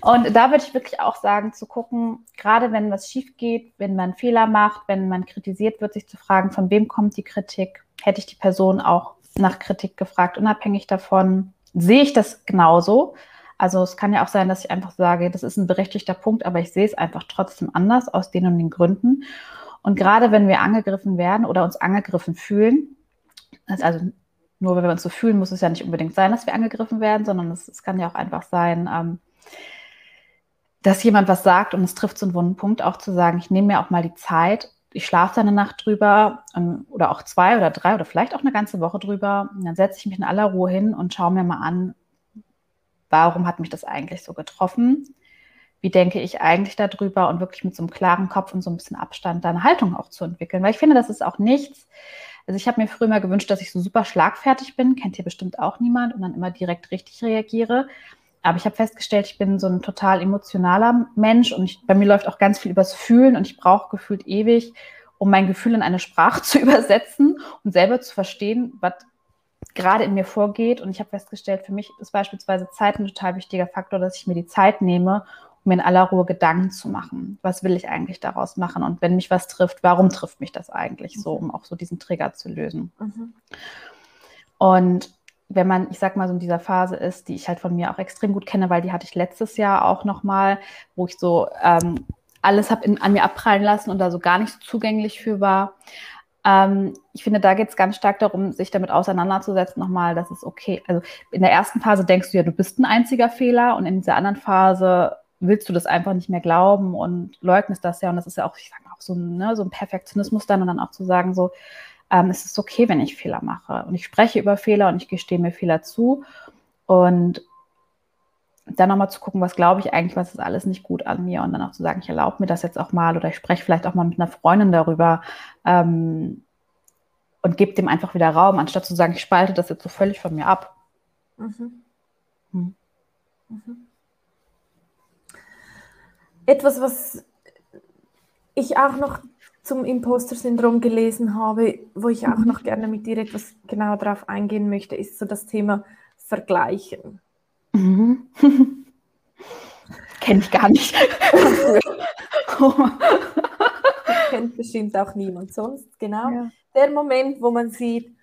S2: und da würde ich wirklich auch sagen, zu gucken, gerade wenn was schief geht, wenn man Fehler macht, wenn man kritisiert wird, sich zu fragen, von wem kommt die Kritik? Hätte ich die Person auch nach Kritik gefragt, unabhängig davon, sehe ich das genauso? Also es kann ja auch sein, dass ich einfach sage, das ist ein berechtigter Punkt, aber ich sehe es einfach trotzdem anders aus den und den Gründen. Und gerade wenn wir angegriffen werden oder uns angegriffen fühlen, also nur wenn wir uns so fühlen, muss es ja nicht unbedingt sein, dass wir angegriffen werden, sondern es, es kann ja auch einfach sein, ähm, dass jemand was sagt und es trifft so einen wunden Punkt, auch zu sagen, ich nehme mir auch mal die Zeit, ich schlafe eine Nacht drüber ähm, oder auch zwei oder drei oder vielleicht auch eine ganze Woche drüber. Und dann setze ich mich in aller Ruhe hin und schaue mir mal an, warum hat mich das eigentlich so getroffen? Wie denke ich eigentlich darüber und wirklich mit so einem klaren Kopf und so ein bisschen Abstand deine Haltung auch zu entwickeln. Weil ich finde, das ist auch nichts. Also ich habe mir früher mal gewünscht, dass ich so super schlagfertig bin, kennt hier bestimmt auch niemand und dann immer direkt richtig reagiere. Aber ich habe festgestellt, ich bin so ein total emotionaler Mensch und ich, bei mir läuft auch ganz viel übers Fühlen und ich brauche gefühlt ewig, um mein Gefühl in eine Sprache zu übersetzen und selber zu verstehen, was gerade in mir vorgeht. Und ich habe festgestellt, für mich ist beispielsweise Zeit ein total wichtiger Faktor, dass ich mir die Zeit nehme, mir in aller Ruhe Gedanken zu machen. Was will ich eigentlich daraus machen? Und wenn mich was trifft, warum trifft mich das eigentlich so, um auch so diesen Trigger zu lösen? Mhm. Und wenn man, ich sag mal, so in dieser Phase ist, die ich halt von mir auch extrem gut kenne, weil die hatte ich letztes Jahr auch nochmal, wo ich so ähm, alles habe an mir abprallen lassen und da so gar nicht zugänglich für war. Ähm, ich finde, da geht es ganz stark darum, sich damit auseinanderzusetzen, nochmal, dass es okay. Also in der ersten Phase denkst du ja, du bist ein einziger Fehler und in dieser anderen Phase willst du das einfach nicht mehr glauben und leugnest das ja. Und das ist ja auch, ich sage auch so, ne, so ein Perfektionismus dann und dann auch zu sagen, so, ähm, es ist okay, wenn ich Fehler mache. Und ich spreche über Fehler und ich gestehe mir Fehler zu. Und dann nochmal zu gucken, was glaube ich eigentlich, was ist alles nicht gut an mir und dann auch zu sagen, ich erlaube mir das jetzt auch mal oder ich spreche vielleicht auch mal mit einer Freundin darüber ähm, und gebe dem einfach wieder Raum, anstatt zu sagen, ich spalte das jetzt so völlig von mir ab. Mhm.
S1: Hm. Mhm. Etwas, was ich auch noch zum Imposter-Syndrom gelesen habe, wo ich auch mhm. noch gerne mit dir etwas genau darauf eingehen möchte, ist so das Thema Vergleichen. Mhm.
S2: Kenne ich gar nicht.
S1: kennt bestimmt auch niemand sonst, genau. Ja. Der Moment, wo man sieht,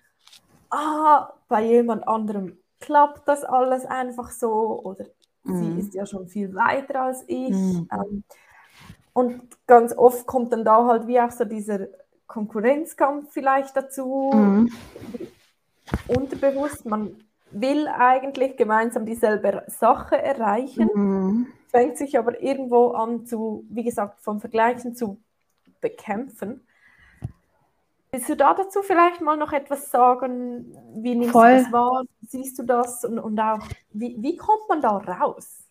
S1: ah, bei jemand anderem klappt das alles einfach so oder mhm. sie ist ja schon viel weiter als ich. Mhm. Ähm, und ganz oft kommt dann da halt wie auch so dieser Konkurrenzkampf vielleicht dazu. Mhm. Unterbewusst, man will eigentlich gemeinsam dieselbe Sache erreichen, mhm. fängt sich aber irgendwo an zu, wie gesagt, vom Vergleichen zu bekämpfen. Willst du da dazu vielleicht mal noch etwas sagen? Wie nimmst Voll. du das wahr? Siehst du das? Und, und auch, wie, wie kommt man da raus?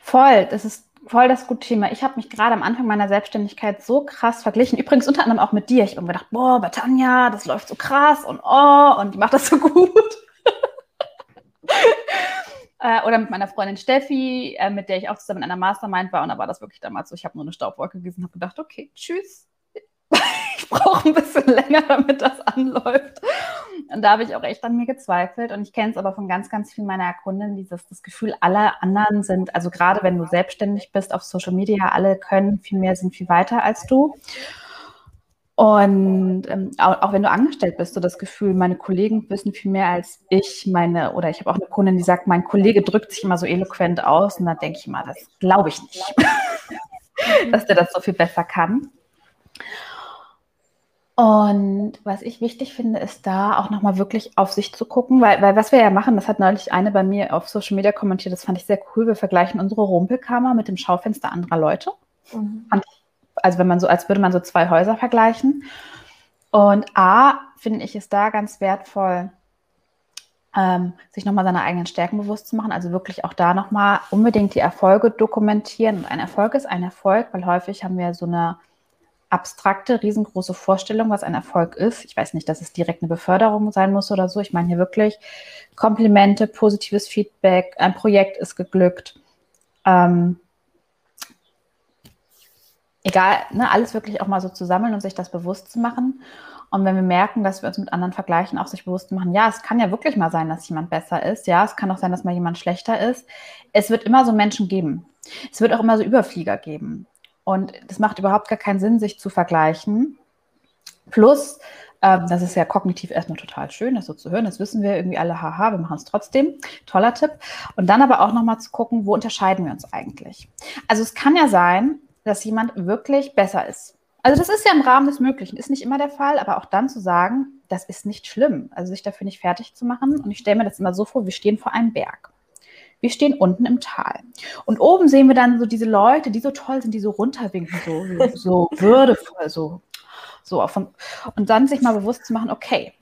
S2: Voll, das ist voll das gute Thema. Ich habe mich gerade am Anfang meiner Selbstständigkeit so krass verglichen. Übrigens unter anderem auch mit dir. Ich habe mir gedacht, boah, bei Tanja, das läuft so krass und oh, und die macht das so gut. Äh, oder mit meiner Freundin Steffi, äh, mit der ich auch zusammen in einer Mastermind war. Und da war das wirklich damals so, ich habe nur eine Staubwolke gesehen und habe gedacht, okay, tschüss. Brauche ein bisschen länger, damit das anläuft. Und da habe ich auch echt an mir gezweifelt. Und ich kenne es aber von ganz, ganz vielen meiner Kundinnen, dieses das Gefühl, alle anderen sind, also gerade wenn du selbstständig bist auf Social Media, alle können viel mehr, sind viel weiter als du. Und ähm, auch, auch, wenn du angestellt bist, so das Gefühl, meine Kollegen wissen viel mehr als ich, meine, oder ich habe auch eine Kundin, die sagt, mein Kollege drückt sich immer so eloquent aus. Und da denke ich mal, das glaube ich nicht, dass der das so viel besser kann. Und was ich wichtig finde, ist da auch nochmal wirklich auf sich zu gucken, weil, weil was wir ja machen, das hat neulich eine bei mir auf Social Media kommentiert, das fand ich sehr cool. Wir vergleichen unsere Rumpelkammer mit dem Schaufenster anderer Leute. Mhm. Also wenn man so, als würde man so zwei Häuser vergleichen. Und A, finde ich es da ganz wertvoll, ähm, sich nochmal seine eigenen Stärken bewusst zu machen. Also wirklich auch da nochmal unbedingt die Erfolge dokumentieren. Und ein Erfolg ist ein Erfolg, weil häufig haben wir so eine abstrakte, riesengroße Vorstellung, was ein Erfolg ist. Ich weiß nicht, dass es direkt eine Beförderung sein muss oder so. Ich meine hier wirklich Komplimente, positives Feedback, ein Projekt ist geglückt. Ähm, egal, ne, alles wirklich auch mal so zu sammeln und sich das bewusst zu machen. Und wenn wir merken, dass wir uns mit anderen vergleichen, auch sich bewusst machen, ja, es kann ja wirklich mal sein, dass jemand besser ist. Ja, es kann auch sein, dass mal jemand schlechter ist. Es wird immer so Menschen geben. Es wird auch immer so Überflieger geben. Und das macht überhaupt gar keinen Sinn, sich zu vergleichen. Plus, ähm, das ist ja kognitiv erstmal total schön, das so zu hören. Das wissen wir irgendwie alle, haha, wir machen es trotzdem. Toller Tipp. Und dann aber auch nochmal zu gucken, wo unterscheiden wir uns eigentlich? Also es kann ja sein, dass jemand wirklich besser ist. Also das ist ja im Rahmen des Möglichen, ist nicht immer der Fall, aber auch dann zu sagen, das ist nicht schlimm, also sich dafür nicht fertig zu machen. Und ich stelle mir das immer so vor, wir stehen vor einem Berg. Wir stehen unten im Tal. Und oben sehen wir dann so diese Leute, die so toll sind, die so runterwinken, so, so würdevoll, so, so. Und dann sich mal bewusst zu machen, okay,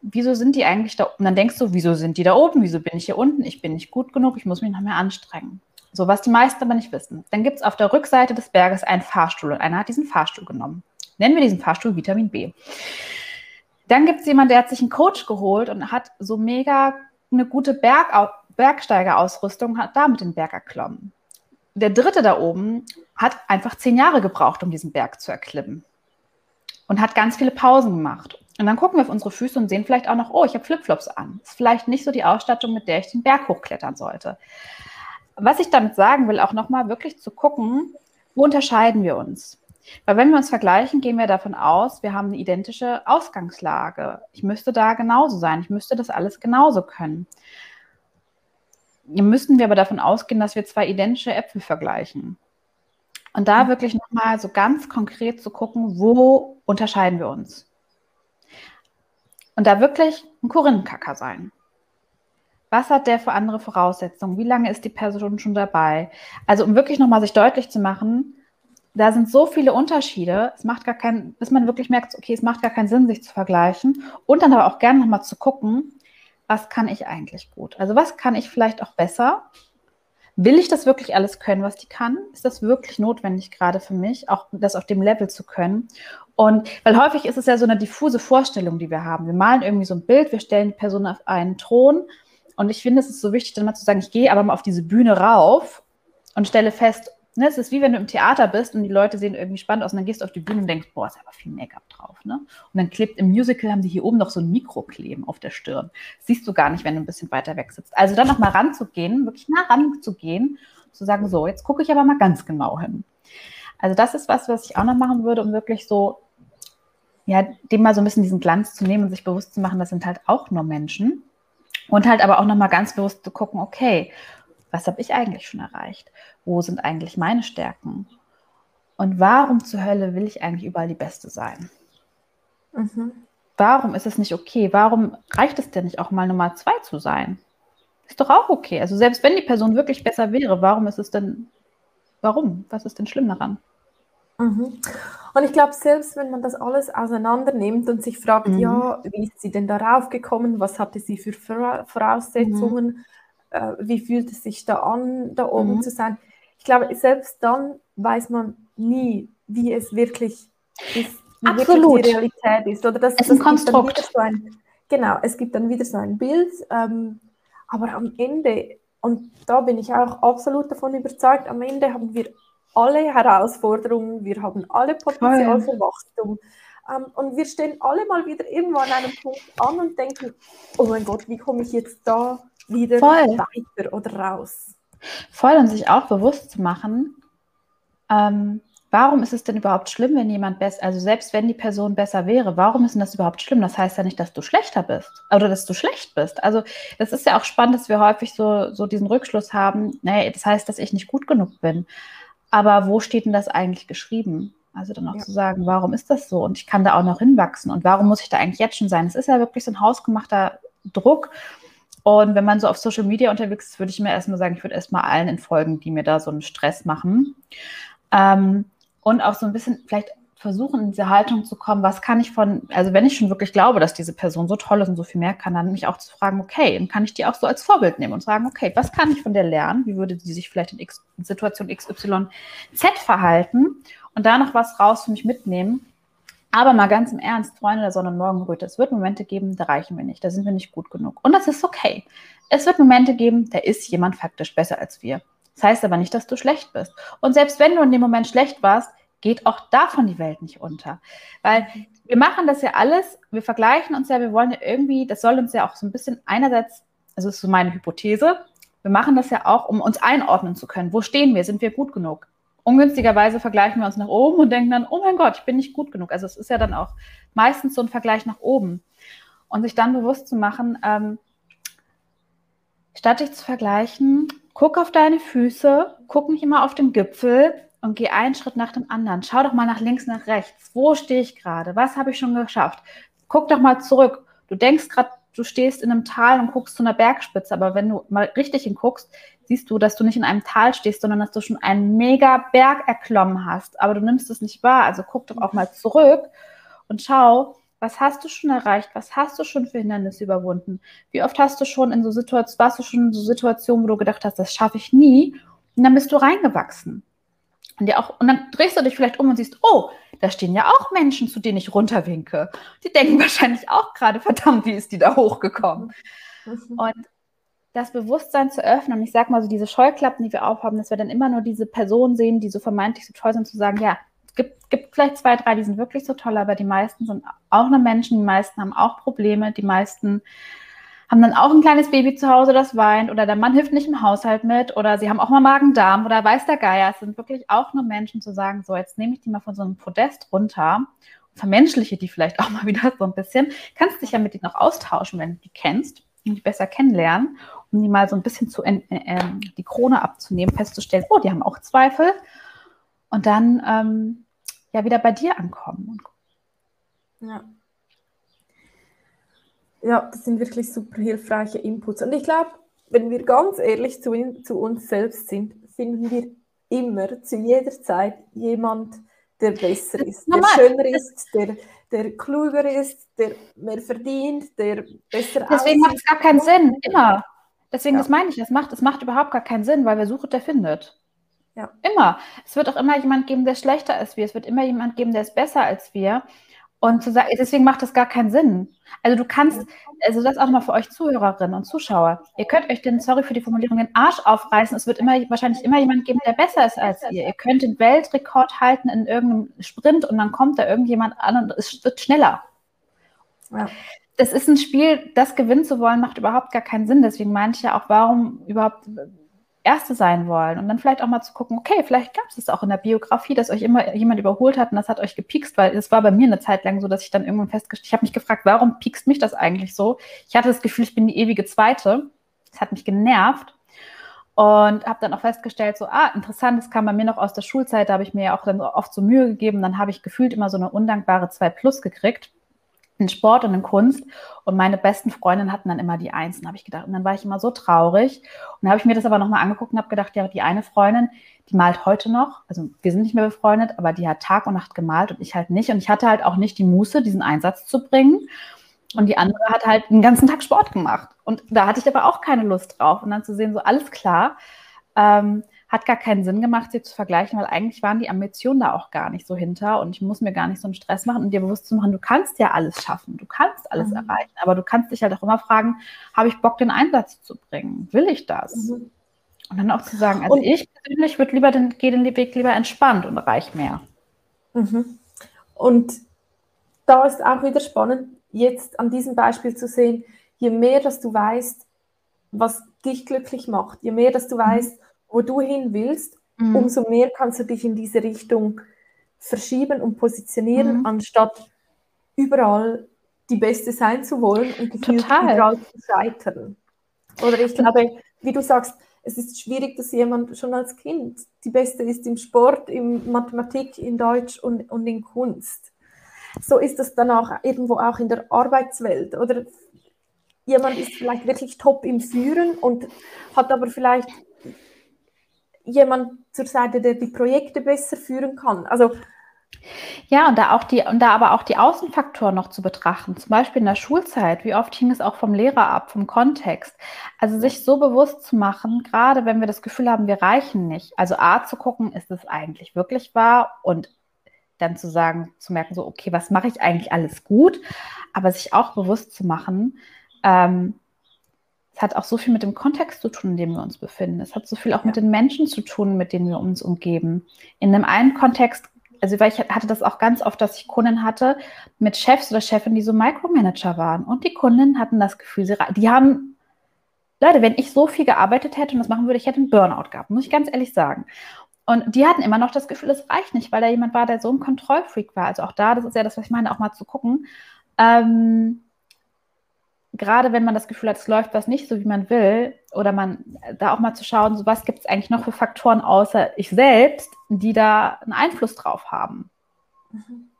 S2: wieso sind die eigentlich da oben? Und dann denkst du, wieso sind die da oben? Wieso bin ich hier unten? Ich bin nicht gut genug, ich muss mich noch mehr anstrengen. So, was die meisten aber nicht wissen. Dann gibt es auf der Rückseite des Berges einen Fahrstuhl und einer hat diesen Fahrstuhl genommen. Nennen wir diesen Fahrstuhl Vitamin B. Dann gibt es jemanden, der hat sich einen Coach geholt und hat so mega eine gute Berg Bergsteigerausrüstung hat damit den Berg erklommen. Der dritte da oben hat einfach zehn Jahre gebraucht, um diesen Berg zu erklimmen und hat ganz viele Pausen gemacht. Und dann gucken wir auf unsere Füße und sehen vielleicht auch noch, oh, ich habe Flipflops an. Ist vielleicht nicht so die Ausstattung, mit der ich den Berg hochklettern sollte was ich damit sagen will, auch nochmal wirklich zu gucken, wo unterscheiden wir uns? Weil wenn wir uns vergleichen, gehen wir davon aus, wir haben eine identische Ausgangslage. Ich müsste da genauso sein. Ich müsste das alles genauso können. Hier müssten wir aber davon ausgehen, dass wir zwei identische Äpfel vergleichen. Und da wirklich nochmal so ganz konkret zu gucken, wo unterscheiden wir uns. Und da wirklich ein Korinthenkacker sein. Was hat der für andere Voraussetzungen? Wie lange ist die Person schon dabei? Also um wirklich nochmal sich deutlich zu machen, da sind so viele Unterschiede, es macht gar keinen, bis man wirklich merkt, okay, es macht gar keinen Sinn, sich zu vergleichen. Und dann aber auch gerne nochmal zu gucken, was kann ich eigentlich gut? Also was kann ich vielleicht auch besser? Will ich das wirklich alles können, was die kann? Ist das wirklich notwendig gerade für mich, auch das auf dem Level zu können? Und weil häufig ist es ja so eine diffuse Vorstellung, die wir haben. Wir malen irgendwie so ein Bild, wir stellen die Person auf einen Thron. Und ich finde, es ist so wichtig, dann mal zu sagen, ich gehe aber mal auf diese Bühne rauf und stelle fest, ne, es ist wie wenn du im Theater bist und die Leute sehen irgendwie spannend aus und dann gehst du auf die Bühne und denkst, boah, ist aber viel Make-up drauf. Ne? Und dann klebt im Musical, haben die hier oben noch so ein Mikrokleben auf der Stirn. Das siehst du gar nicht, wenn du ein bisschen weiter weg sitzt. Also dann nochmal ranzugehen, wirklich nah ranzugehen, zu sagen, so, jetzt gucke ich aber mal ganz genau hin. Also das ist was, was ich auch noch machen würde, um wirklich so, ja, dem mal so ein bisschen diesen Glanz zu nehmen und sich bewusst zu machen, das sind halt auch nur Menschen. Und halt aber auch nochmal ganz bewusst zu gucken, okay, was habe ich eigentlich schon erreicht? Wo sind eigentlich meine Stärken? Und warum zur Hölle will ich eigentlich überall die Beste sein? Mhm. Warum ist es nicht okay? Warum reicht es denn nicht auch mal Nummer zwei zu sein? Ist doch auch okay. Also selbst wenn die Person wirklich besser wäre, warum ist es denn, warum? Was ist denn schlimm daran?
S1: Mhm. Und ich glaube, selbst wenn man das alles auseinander nimmt und sich fragt, mhm. ja, wie ist sie denn darauf gekommen? Was hatte sie für Voraussetzungen? Mhm äh, wie fühlt es sich da an, da oben mhm. zu sein. Ich glaube, selbst dann weiß man nie, wie es wirklich ist, wie
S2: Absolut.
S1: wirklich die Realität ist. Oder das,
S2: es ist ein Konstrukt.
S1: So ein, genau, es gibt dann wieder so ein Bild, ähm, aber am Ende, und da bin ich auch absolut davon überzeugt, am Ende haben wir alle Herausforderungen, wir haben alle Potenzial für Wachstum. Um, ähm, und wir stehen alle mal wieder irgendwo an einem Punkt an und denken, oh mein Gott, wie komme ich jetzt da wieder Voll. weiter oder raus.
S2: Voll und sich auch bewusst zu machen, ähm, warum ist es denn überhaupt schlimm, wenn jemand besser, also selbst wenn die Person besser wäre, warum ist denn das überhaupt schlimm? Das heißt ja nicht, dass du schlechter bist oder dass du schlecht bist. Also das ist ja auch spannend, dass wir häufig so, so diesen Rückschluss haben, nee, das heißt, dass ich nicht gut genug bin. Aber wo steht denn das eigentlich geschrieben? Also dann auch ja. zu sagen, warum ist das so? Und ich kann da auch noch hinwachsen. Und warum muss ich da eigentlich jetzt schon sein? Es ist ja wirklich so ein hausgemachter Druck. Und wenn man so auf Social Media unterwegs ist, würde ich mir erstmal sagen, ich würde erstmal allen entfolgen, die mir da so einen Stress machen. Ähm, und auch so ein bisschen vielleicht versuchen, in diese Haltung zu kommen, was kann ich von, also wenn ich schon wirklich glaube, dass diese Person so toll ist und so viel mehr kann, dann mich auch zu fragen, okay, dann kann ich die auch so als Vorbild nehmen und sagen, okay, was kann ich von der lernen? Wie würde sie sich vielleicht in, X, Situation XYZ verhalten? Und da noch was raus für mich mitnehmen, aber mal ganz im Ernst, Freunde der Sonne und Morgenröte, es wird Momente geben, da reichen wir nicht, da sind wir nicht gut genug. Und das ist okay. Es wird Momente geben, da ist jemand faktisch besser als wir. Das heißt aber nicht, dass du schlecht bist. Und selbst wenn du in dem Moment schlecht warst, geht auch davon die Welt nicht unter. Weil wir machen das ja alles, wir vergleichen uns ja, wir wollen ja irgendwie, das soll uns ja auch so ein bisschen einerseits, also ist so meine Hypothese, wir machen das ja auch, um uns einordnen zu können. Wo stehen wir? Sind wir gut genug? Ungünstigerweise vergleichen wir uns nach oben und denken dann, oh mein Gott, ich bin nicht gut genug. Also es ist ja dann auch meistens so ein Vergleich nach oben. Und sich dann bewusst zu machen, ähm, statt dich zu vergleichen, guck auf deine Füße, guck nicht immer auf den Gipfel und geh einen Schritt nach dem anderen. Schau doch mal nach links, nach rechts. Wo stehe ich gerade? Was habe ich schon geschafft? Guck doch mal zurück. Du denkst gerade, du stehst in einem Tal und guckst zu einer Bergspitze, aber wenn du mal richtig hinguckst, siehst du, dass du nicht in einem Tal stehst, sondern dass du schon einen mega Berg erklommen hast, aber du nimmst es nicht wahr. Also guck doch auch mal zurück und schau, was hast du schon erreicht? Was hast du schon für Hindernisse überwunden? Wie oft hast du schon in so Situationen, warst du schon in so Situationen, wo du gedacht hast, das schaffe ich nie? Und dann bist du reingewachsen. Und, auch, und dann drehst du dich vielleicht um und siehst, oh, da stehen ja auch Menschen, zu denen ich runterwinke. Die denken wahrscheinlich auch gerade, verdammt, wie ist die da hochgekommen? Mhm. Und das Bewusstsein zu öffnen. Und ich sage mal so, diese Scheuklappen, die wir aufhaben, dass wir dann immer nur diese Personen sehen, die so vermeintlich so toll sind, zu sagen, ja, es gibt, gibt vielleicht zwei, drei, die sind wirklich so toll, aber die meisten sind auch nur Menschen, die meisten haben auch Probleme, die meisten haben dann auch ein kleines Baby zu Hause, das weint oder der Mann hilft nicht im Haushalt mit oder sie haben auch mal Magen-Darm oder weiß der Geier. Es sind wirklich auch nur Menschen zu sagen, so jetzt nehme ich die mal von so einem Podest runter und vermenschliche die vielleicht auch mal wieder so ein bisschen. Kannst dich ja mit denen auch austauschen, wenn du die kennst und die besser kennenlernen, um die mal so ein bisschen zu äh, äh, die Krone abzunehmen, festzustellen, oh, die haben auch Zweifel und dann ähm, ja wieder bei dir ankommen.
S1: Ja. Ja, das sind wirklich super hilfreiche Inputs. Und ich glaube, wenn wir ganz ehrlich zu, zu, uns selbst sind, finden wir immer, zu jeder Zeit jemand, der besser ist, der schöner ist, der, der kluger ist, der mehr verdient, der besser
S2: Deswegen macht es gar keinen Sinn, immer. Deswegen, ja. das meine ich, das macht, das macht überhaupt gar keinen Sinn, weil wer sucht, der findet. Ja. Immer. Es wird auch immer jemand geben, der schlechter ist als wir. Es wird immer jemand geben, der ist besser als wir. Und zu sagen, deswegen macht das gar keinen Sinn. Also du kannst, also das auch mal für euch Zuhörerinnen und Zuschauer. Ihr könnt euch den, sorry für die Formulierung, den Arsch aufreißen. Es wird immer, wahrscheinlich immer jemand geben, der besser ist als ihr. Ihr könnt den Weltrekord halten in irgendeinem Sprint und dann kommt da irgendjemand an und es wird schneller. Ja. Das ist ein Spiel, das gewinnen zu wollen, macht überhaupt gar keinen Sinn. Deswegen meine ich ja auch, warum überhaupt Erste sein wollen und dann vielleicht auch mal zu gucken, okay, vielleicht gab es es auch in der Biografie, dass euch immer jemand überholt hat und das hat euch gepikst, weil es war bei mir eine Zeit lang so, dass ich dann irgendwann festgestellt, ich habe mich gefragt, warum piekst mich das eigentlich so? Ich hatte das Gefühl, ich bin die ewige Zweite. Das hat mich genervt und habe dann auch festgestellt, so, ah, interessant, das kam bei mir noch aus der Schulzeit, da habe ich mir ja auch dann oft so Mühe gegeben, dann habe ich gefühlt immer so eine undankbare 2 Plus gekriegt in Sport und in Kunst. Und meine besten Freundinnen hatten dann immer die Einsen, habe ich gedacht. Und dann war ich immer so traurig. Und dann habe ich mir das aber nochmal angeguckt und habe gedacht, ja, die eine Freundin, die malt heute noch. Also wir sind nicht mehr befreundet, aber die hat Tag und Nacht gemalt und ich halt nicht. Und ich hatte halt auch nicht die Muße, diesen Einsatz zu bringen. Und die andere hat halt den ganzen Tag Sport gemacht. Und da hatte ich aber auch keine Lust drauf. Und dann zu sehen, so alles klar. Ähm, hat gar keinen Sinn gemacht, sie zu vergleichen, weil eigentlich waren die Ambitionen da auch gar nicht so hinter und ich muss mir gar nicht so einen Stress machen und dir bewusst zu machen, du kannst ja alles schaffen, du kannst alles mhm. erreichen, aber du kannst dich halt auch immer fragen, habe ich Bock, den Einsatz zu bringen? Will ich das? Mhm. Und dann auch zu sagen, also und, ich persönlich würde lieber den, gehe den Weg lieber entspannt und reich mehr.
S1: Mhm. Und da ist auch wieder spannend, jetzt an diesem Beispiel zu sehen, je mehr, dass du weißt, was dich glücklich macht, je mehr, dass du mhm. weißt, wo du hin willst, mhm. umso mehr kannst du dich in diese Richtung verschieben und positionieren, mhm. anstatt überall die Beste sein zu wollen und gefühlt überall zu scheitern. Oder ich glaube, wie du sagst, es ist schwierig, dass jemand schon als Kind die Beste ist im Sport, in Mathematik, in Deutsch und, und in Kunst. So ist das dann auch irgendwo auch in der Arbeitswelt. Oder jemand ist vielleicht wirklich top im Führen und hat aber vielleicht jemand zur Seite, der die Projekte besser führen kann. Also
S2: ja, und da auch die, und da aber auch die Außenfaktoren noch zu betrachten, zum Beispiel in der Schulzeit, wie oft hing es auch vom Lehrer ab, vom Kontext. Also sich so bewusst zu machen, gerade wenn wir das Gefühl haben, wir reichen nicht. Also A zu gucken, ist es eigentlich wirklich wahr und dann zu sagen, zu merken, so, okay, was mache ich eigentlich alles gut, aber sich auch bewusst zu machen, ähm, es hat auch so viel mit dem Kontext zu tun, in dem wir uns befinden. Es hat so viel auch mit den Menschen zu tun, mit denen wir uns umgeben. In einem einen Kontext, also weil ich hatte das auch ganz oft, dass ich Kunden hatte mit Chefs oder Chefinnen, die so Micromanager waren. Und die Kunden hatten das Gefühl, sie, die haben, Leute, wenn ich so viel gearbeitet hätte und das machen würde, ich hätte einen Burnout gehabt, muss ich ganz ehrlich sagen. Und die hatten immer noch das Gefühl, es reicht nicht, weil da jemand war, der so ein Kontrollfreak war. Also auch da, das ist ja das, was ich meine, auch mal zu gucken. Ähm, gerade wenn man das Gefühl hat, es läuft was nicht so, wie man will, oder man da auch mal zu schauen, so was gibt es eigentlich noch für Faktoren außer ich selbst, die da einen Einfluss drauf haben. Mhm.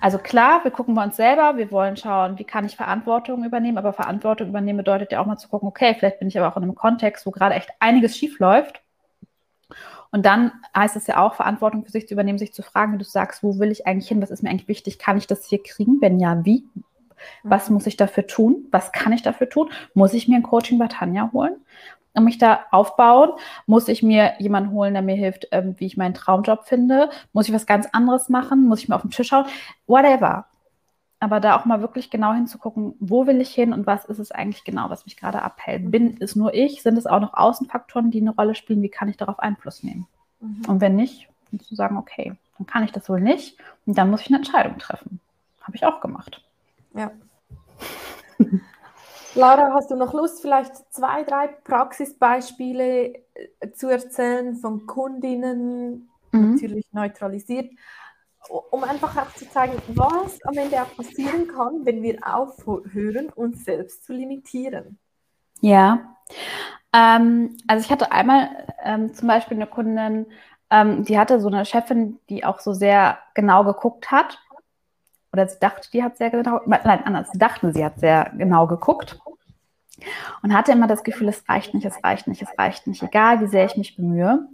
S2: Also klar, wir gucken bei uns selber, wir wollen schauen, wie kann ich Verantwortung übernehmen, aber Verantwortung übernehmen bedeutet ja auch mal zu gucken, okay, vielleicht bin ich aber auch in einem Kontext, wo gerade echt einiges schief läuft. Und dann heißt es ja auch, Verantwortung für sich zu übernehmen, sich zu fragen, wie du sagst, wo will ich eigentlich hin, was ist mir eigentlich wichtig, kann ich das hier kriegen, wenn ja, wie? Was muss ich dafür tun? Was kann ich dafür tun? Muss ich mir ein Coaching bei Tanja holen? Und mich da aufbauen? Muss ich mir jemanden holen, der mir hilft, ähm, wie ich meinen Traumjob finde? Muss ich was ganz anderes machen? Muss ich mir auf den Tisch schauen? Whatever. Aber da auch mal wirklich genau hinzugucken, wo will ich hin und was ist es eigentlich genau, was mich gerade abhält? Bin es nur ich? Sind es auch noch Außenfaktoren, die eine Rolle spielen? Wie kann ich darauf Einfluss nehmen? Mhm. Und wenn nicht, dann zu sagen, okay, dann kann ich das wohl nicht und dann muss ich eine Entscheidung treffen. Habe ich auch gemacht.
S1: Ja. Laura, hast du noch Lust, vielleicht zwei, drei Praxisbeispiele äh, zu erzählen von Kundinnen, mhm. natürlich neutralisiert, um einfach auch zu zeigen, was am Ende auch passieren kann, wenn wir aufhören, uns selbst zu limitieren?
S2: Ja, ähm, also ich hatte einmal ähm, zum Beispiel eine Kundin, ähm, die hatte so eine Chefin, die auch so sehr genau geguckt hat. Oder sie dachte, die hat sehr genau, nein, anders, sie dachten, sie hat sehr genau geguckt. Und hatte immer das Gefühl, es reicht nicht, es reicht nicht, es reicht nicht, egal wie sehr ich mich bemühe.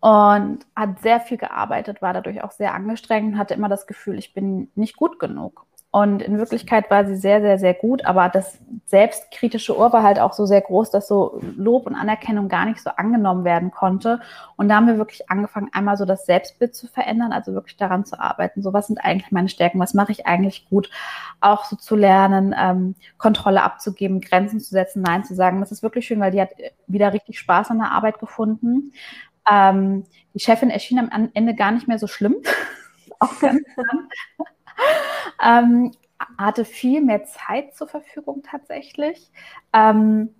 S2: Und hat sehr viel gearbeitet, war dadurch auch sehr angestrengt und hatte immer das Gefühl, ich bin nicht gut genug. Und in Wirklichkeit war sie sehr, sehr, sehr gut, aber das selbstkritische Ohr war halt auch so sehr groß, dass so Lob und Anerkennung gar nicht so angenommen werden konnte. Und da haben wir wirklich angefangen, einmal so das Selbstbild zu verändern, also wirklich daran zu arbeiten. So, was sind eigentlich meine Stärken? Was mache ich eigentlich gut? Auch so zu lernen, ähm, Kontrolle abzugeben, Grenzen zu setzen, Nein zu sagen. Das ist wirklich schön, weil die hat wieder richtig Spaß an der Arbeit gefunden. Ähm, die Chefin erschien am Ende gar nicht mehr so schlimm. auch ganz ähm, hatte viel mehr Zeit zur Verfügung tatsächlich. Ähm,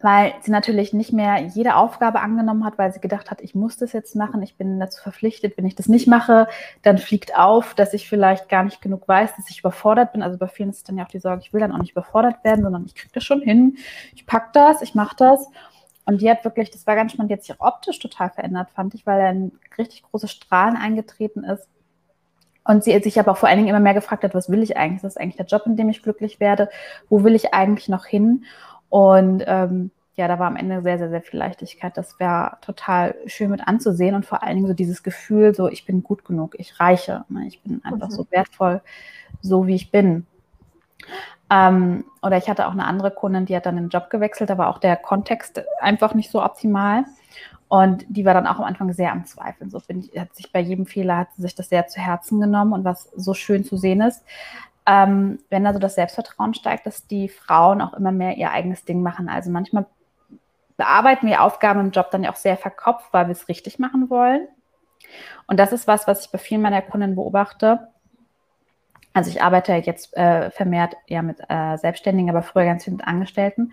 S2: weil sie natürlich nicht mehr jede Aufgabe angenommen hat, weil sie gedacht hat, ich muss das jetzt machen, ich bin dazu verpflichtet, wenn ich das nicht mache, dann fliegt auf, dass ich vielleicht gar nicht genug weiß, dass ich überfordert bin. Also bei vielen ist dann ja auch die Sorge, ich will dann auch nicht überfordert werden, sondern ich kriege das schon hin, ich packe das, ich mache das. Und die hat wirklich, das war ganz spannend, hat sich auch optisch total verändert, fand ich, weil ein richtig großes Strahlen eingetreten ist und sie sich aber auch vor allen Dingen immer mehr gefragt hat, was will ich eigentlich? Ist das eigentlich der Job, in dem ich glücklich werde? Wo will ich eigentlich noch hin? Und ähm, ja, da war am Ende sehr, sehr, sehr viel Leichtigkeit. Das wäre total schön mit anzusehen und vor allen Dingen so dieses Gefühl, so ich bin gut genug, ich reiche, ne? ich bin einfach mhm. so wertvoll, so wie ich bin. Ähm, oder ich hatte auch eine andere Kundin, die hat dann den Job gewechselt, da war auch der Kontext einfach nicht so optimal. Und die war dann auch am Anfang sehr am Zweifeln. So bin ich, hat sich bei jedem Fehler hat sie sich das sehr zu Herzen genommen und was so schön zu sehen ist, ähm, wenn also das Selbstvertrauen steigt, dass die Frauen auch immer mehr ihr eigenes Ding machen. Also manchmal bearbeiten wir Aufgaben im Job dann ja auch sehr verkopft, weil wir es richtig machen wollen. Und das ist was, was ich bei vielen meiner Kunden beobachte. Also ich arbeite jetzt äh, vermehrt ja mit äh, Selbstständigen, aber früher ganz viel mit Angestellten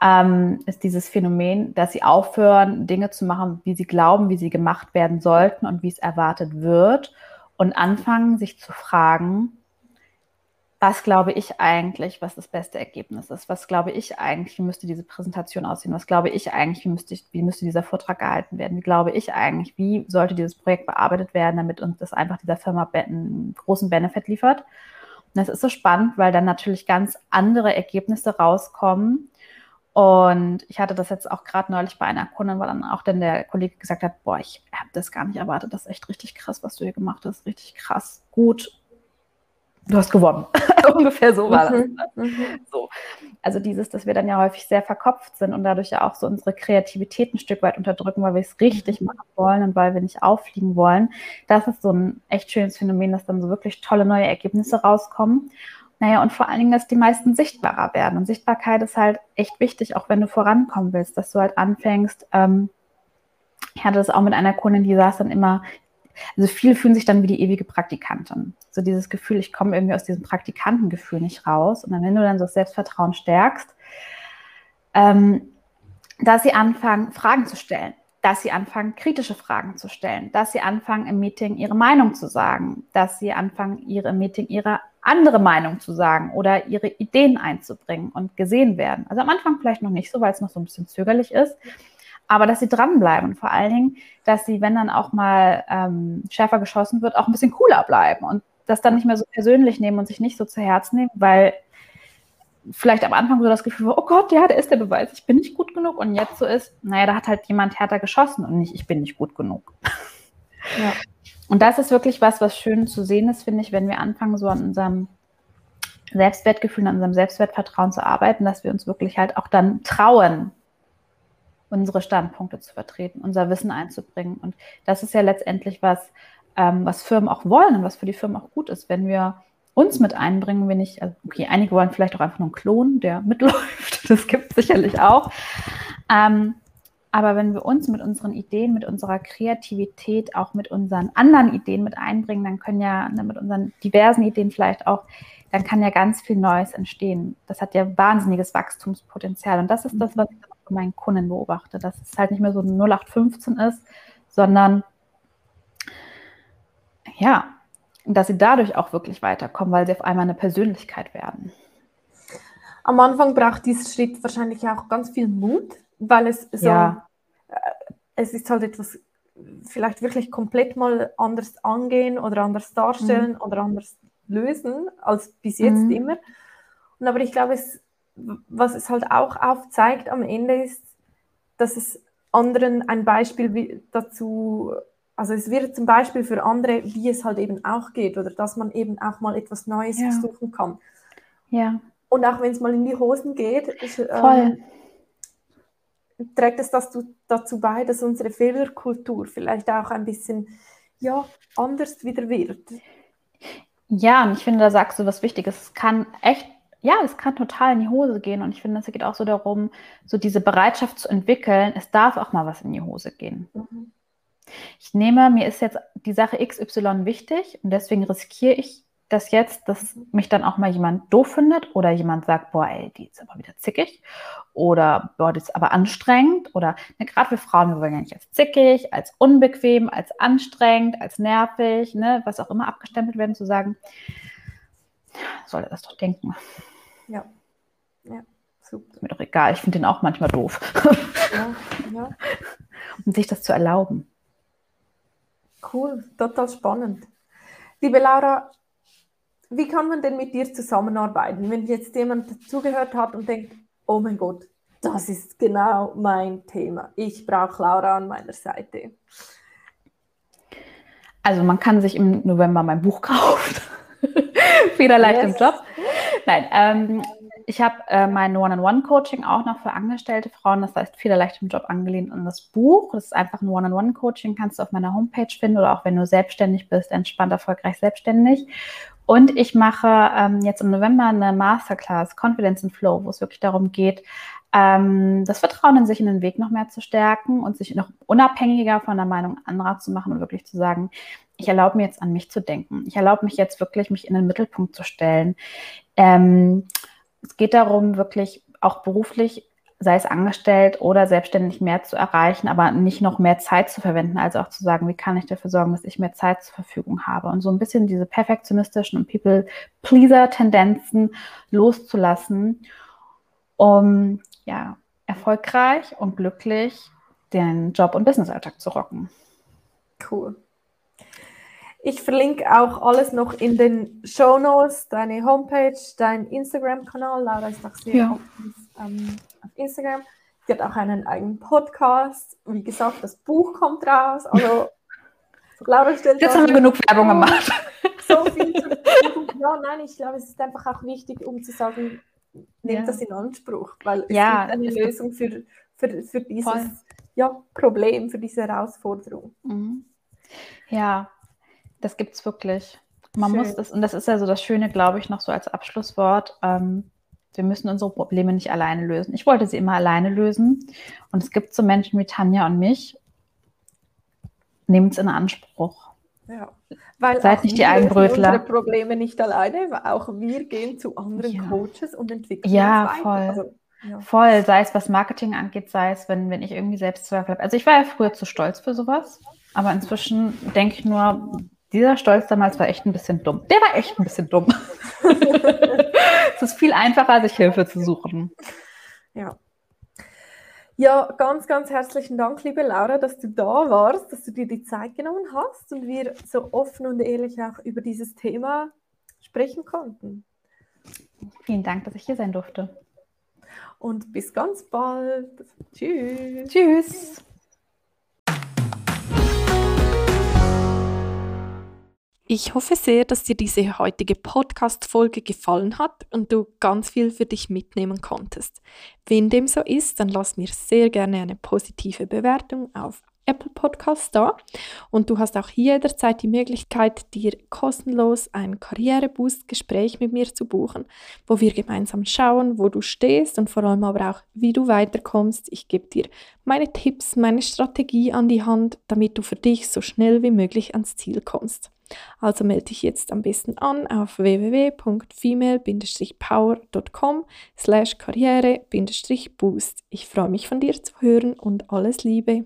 S2: ähm, ist dieses Phänomen, dass sie aufhören, Dinge zu machen, wie sie glauben, wie sie gemacht werden sollten und wie es erwartet wird und anfangen, sich zu fragen, was glaube ich eigentlich, was das beste Ergebnis ist? Was glaube ich eigentlich, wie müsste diese Präsentation aussehen? Was glaube ich eigentlich, wie müsste, ich, wie müsste dieser Vortrag gehalten werden? Wie glaube ich eigentlich, wie sollte dieses Projekt bearbeitet werden, damit uns das einfach dieser Firma einen großen Benefit liefert? Und das ist so spannend, weil dann natürlich ganz andere Ergebnisse rauskommen, und ich hatte das jetzt auch gerade neulich bei einer Kundin, weil dann auch dann der Kollege gesagt hat, boah, ich habe das gar nicht erwartet, das ist echt richtig krass, was du hier gemacht hast, richtig krass, gut, du hast gewonnen. Ungefähr so war das. Mhm, ne? Mhm. So. Also dieses, dass wir dann ja häufig sehr verkopft sind und dadurch ja auch so unsere Kreativität ein Stück weit unterdrücken, weil wir es richtig mhm. machen wollen und weil wir nicht auffliegen wollen. Das ist so ein echt schönes Phänomen, dass dann so wirklich tolle neue Ergebnisse rauskommen. Naja, und vor allen Dingen, dass die meisten sichtbarer werden. Und Sichtbarkeit ist halt echt wichtig, auch wenn du vorankommen willst, dass du halt anfängst. Ähm, ich hatte das auch mit einer Kundin, die saß dann immer, also viele fühlen sich dann wie die ewige Praktikantin. So dieses Gefühl, ich komme irgendwie aus diesem Praktikantengefühl nicht raus. Und dann, wenn du dann so das Selbstvertrauen stärkst, ähm, dass sie anfangen, Fragen zu stellen dass sie anfangen, kritische Fragen zu stellen, dass sie anfangen, im Meeting ihre Meinung zu sagen, dass sie anfangen, ihre Meeting ihre andere Meinung zu sagen oder ihre Ideen einzubringen und gesehen werden. Also am Anfang vielleicht noch nicht so, weil es noch so ein bisschen zögerlich ist, aber dass sie dranbleiben und vor allen Dingen, dass sie, wenn dann auch mal ähm, schärfer geschossen wird, auch ein bisschen cooler bleiben und das dann nicht mehr so persönlich nehmen und sich nicht so zu Herzen nehmen, weil vielleicht am Anfang so das Gefühl war, oh Gott, ja, der ist der Beweis, ich bin nicht gut genug. Und jetzt so ist, naja, da hat halt jemand härter geschossen und nicht, ich bin nicht gut genug. Ja. Und das ist wirklich was, was schön zu sehen ist, finde ich, wenn wir anfangen, so an unserem Selbstwertgefühl, an unserem Selbstwertvertrauen zu arbeiten, dass wir uns wirklich halt auch dann trauen, unsere Standpunkte zu vertreten, unser Wissen einzubringen. Und das ist ja letztendlich was, ähm, was Firmen auch wollen und was für die Firmen auch gut ist, wenn wir uns mit einbringen, wenn ich, also okay, einige wollen vielleicht auch einfach nur einen Klon, der mitläuft, das gibt es sicherlich auch. Ähm, Aber wenn wir uns mit unseren Ideen, mit unserer Kreativität, auch mit unseren anderen Ideen mit einbringen, dann können ja ne, mit unseren diversen Ideen vielleicht auch, dann kann ja ganz viel Neues entstehen. Das hat ja wahnsinniges Wachstumspotenzial. Und das ist das, was ich bei meinen Kunden beobachte, dass es halt nicht mehr so ein 0815 ist, sondern ja, dass sie dadurch auch wirklich weiterkommen, weil sie auf einmal eine Persönlichkeit werden.
S1: Am Anfang braucht dieser Schritt wahrscheinlich auch ganz viel Mut, weil es so, ja. äh, es ist halt etwas vielleicht wirklich komplett mal anders angehen oder anders darstellen mhm. oder anders lösen als bis jetzt mhm. immer. Und aber ich glaube, es, was es halt auch aufzeigt am Ende ist, dass es anderen ein Beispiel dazu, also es wird zum Beispiel für andere, wie es halt eben auch geht oder dass man eben auch mal etwas Neues ja. versuchen kann.
S2: Ja.
S1: Und auch wenn es mal in die Hosen geht, ist, ähm, trägt es das dazu bei, dass unsere Fehlerkultur vielleicht auch ein bisschen ja, anders wieder wird.
S2: Ja, und ich finde, da sagst du was Wichtiges. Es kann echt, ja, es kann total in die Hose gehen. Und ich finde, es geht auch so darum, so diese Bereitschaft zu entwickeln, es darf auch mal was in die Hose gehen. Mhm. Ich nehme, mir ist jetzt die Sache XY wichtig und deswegen riskiere ich das jetzt, dass mich dann auch mal jemand doof findet oder jemand sagt, boah, ey, die ist aber wieder zickig oder boah, die ist aber anstrengend oder ne, gerade wir Frauen, wir wollen ja nicht als zickig, als unbequem, als anstrengend, als nervig, ne, was auch immer abgestempelt werden, zu sagen, soll er das doch denken.
S1: Ja, ja,
S2: super. Ist mir doch egal, ich finde den auch manchmal doof. Ja, ja. Und sich das zu erlauben.
S1: Cool, total spannend. Liebe Laura, wie kann man denn mit dir zusammenarbeiten, wenn jetzt jemand dazugehört hat und denkt, oh mein Gott, das ist genau mein Thema. Ich brauche Laura an meiner Seite.
S2: Also man kann sich im November mein Buch kaufen. Federleicht yes. im Job. Nein, ähm, ich habe äh, mein One-on-One-Coaching auch noch für angestellte Frauen, das heißt Federleicht im Job angelehnt an das Buch. Das ist einfach ein One-on-One-Coaching, kannst du auf meiner Homepage finden oder auch wenn du selbstständig bist, entspannt, erfolgreich, selbstständig. Und ich mache ähm, jetzt im November eine Masterclass Confidence and Flow, wo es wirklich darum geht, ähm, das Vertrauen in sich in den Weg noch mehr zu stärken und sich noch unabhängiger von der Meinung anderer zu machen und wirklich zu sagen, ich erlaube mir jetzt an mich zu denken. Ich erlaube mich jetzt wirklich, mich in den Mittelpunkt zu stellen. Ähm, es geht darum, wirklich auch beruflich sei es angestellt oder selbstständig mehr zu erreichen, aber nicht noch mehr Zeit zu verwenden, also auch zu sagen, wie kann ich dafür sorgen, dass ich mehr Zeit zur Verfügung habe und so ein bisschen diese perfektionistischen und People-Pleaser-Tendenzen loszulassen, um ja erfolgreich und glücklich den Job- und Businessalltag zu rocken.
S1: Cool. Ich verlinke auch alles noch in den Show Notes, deine Homepage, dein Instagram-Kanal. Laura ist auch sehr ja. aktiv ähm, auf Instagram. Sie hat auch einen eigenen Podcast. Wie gesagt, das Buch kommt raus. Also,
S2: Laura stellt Jetzt haben wir genug Werbung gemacht.
S1: So viel zu Ja, nein, ich glaube, es ist einfach auch wichtig, um zu sagen, nehmt ja. das in Anspruch, weil es ja, gibt eine Lösung für, für, für dieses ja, Problem, für diese Herausforderung.
S2: Mhm. Ja, das gibt es wirklich. Man Schön. muss das, und das ist ja so das Schöne, glaube ich, noch so als Abschlusswort. Ähm, wir müssen unsere Probleme nicht alleine lösen. Ich wollte sie immer alleine lösen. Und es gibt so Menschen wie Tanja und mich. Nehmt es in Anspruch.
S1: Ja. Weil Seid nicht die Eigenbrötler. unsere Probleme nicht alleine, auch wir gehen zu anderen ja. Coaches und entwickeln
S2: Ja, voll. Also, ja. Voll, sei es was Marketing angeht, sei es, wenn, wenn ich irgendwie Selbstzweifel habe. Also ich war ja früher zu stolz für sowas, aber inzwischen denke ich nur, dieser Stolz damals war echt ein bisschen dumm. Der war echt ein bisschen dumm. es ist viel einfacher, sich Hilfe zu suchen.
S1: Ja. Ja, ganz, ganz herzlichen Dank, liebe Laura, dass du da warst, dass du dir die Zeit genommen hast und wir so offen und ehrlich auch über dieses Thema sprechen konnten.
S2: Vielen Dank, dass ich hier sein durfte.
S1: Und bis ganz bald.
S2: Tschüss. Tschüss.
S1: Ich hoffe sehr, dass dir diese heutige Podcast-Folge gefallen hat und du ganz viel für dich mitnehmen konntest. Wenn dem so ist, dann lass mir sehr gerne eine positive Bewertung auf Apple Podcast da. Und du hast auch jederzeit die Möglichkeit, dir kostenlos ein Karriereboost-Gespräch mit mir zu buchen, wo wir gemeinsam schauen, wo du stehst und vor allem aber auch, wie du weiterkommst. Ich gebe dir meine Tipps, meine Strategie an die Hand, damit du für dich so schnell wie möglich ans Ziel kommst. Also melde dich jetzt am besten an auf www.female-power.com slash karriere-boost. Ich freue mich von dir zu hören und alles Liebe.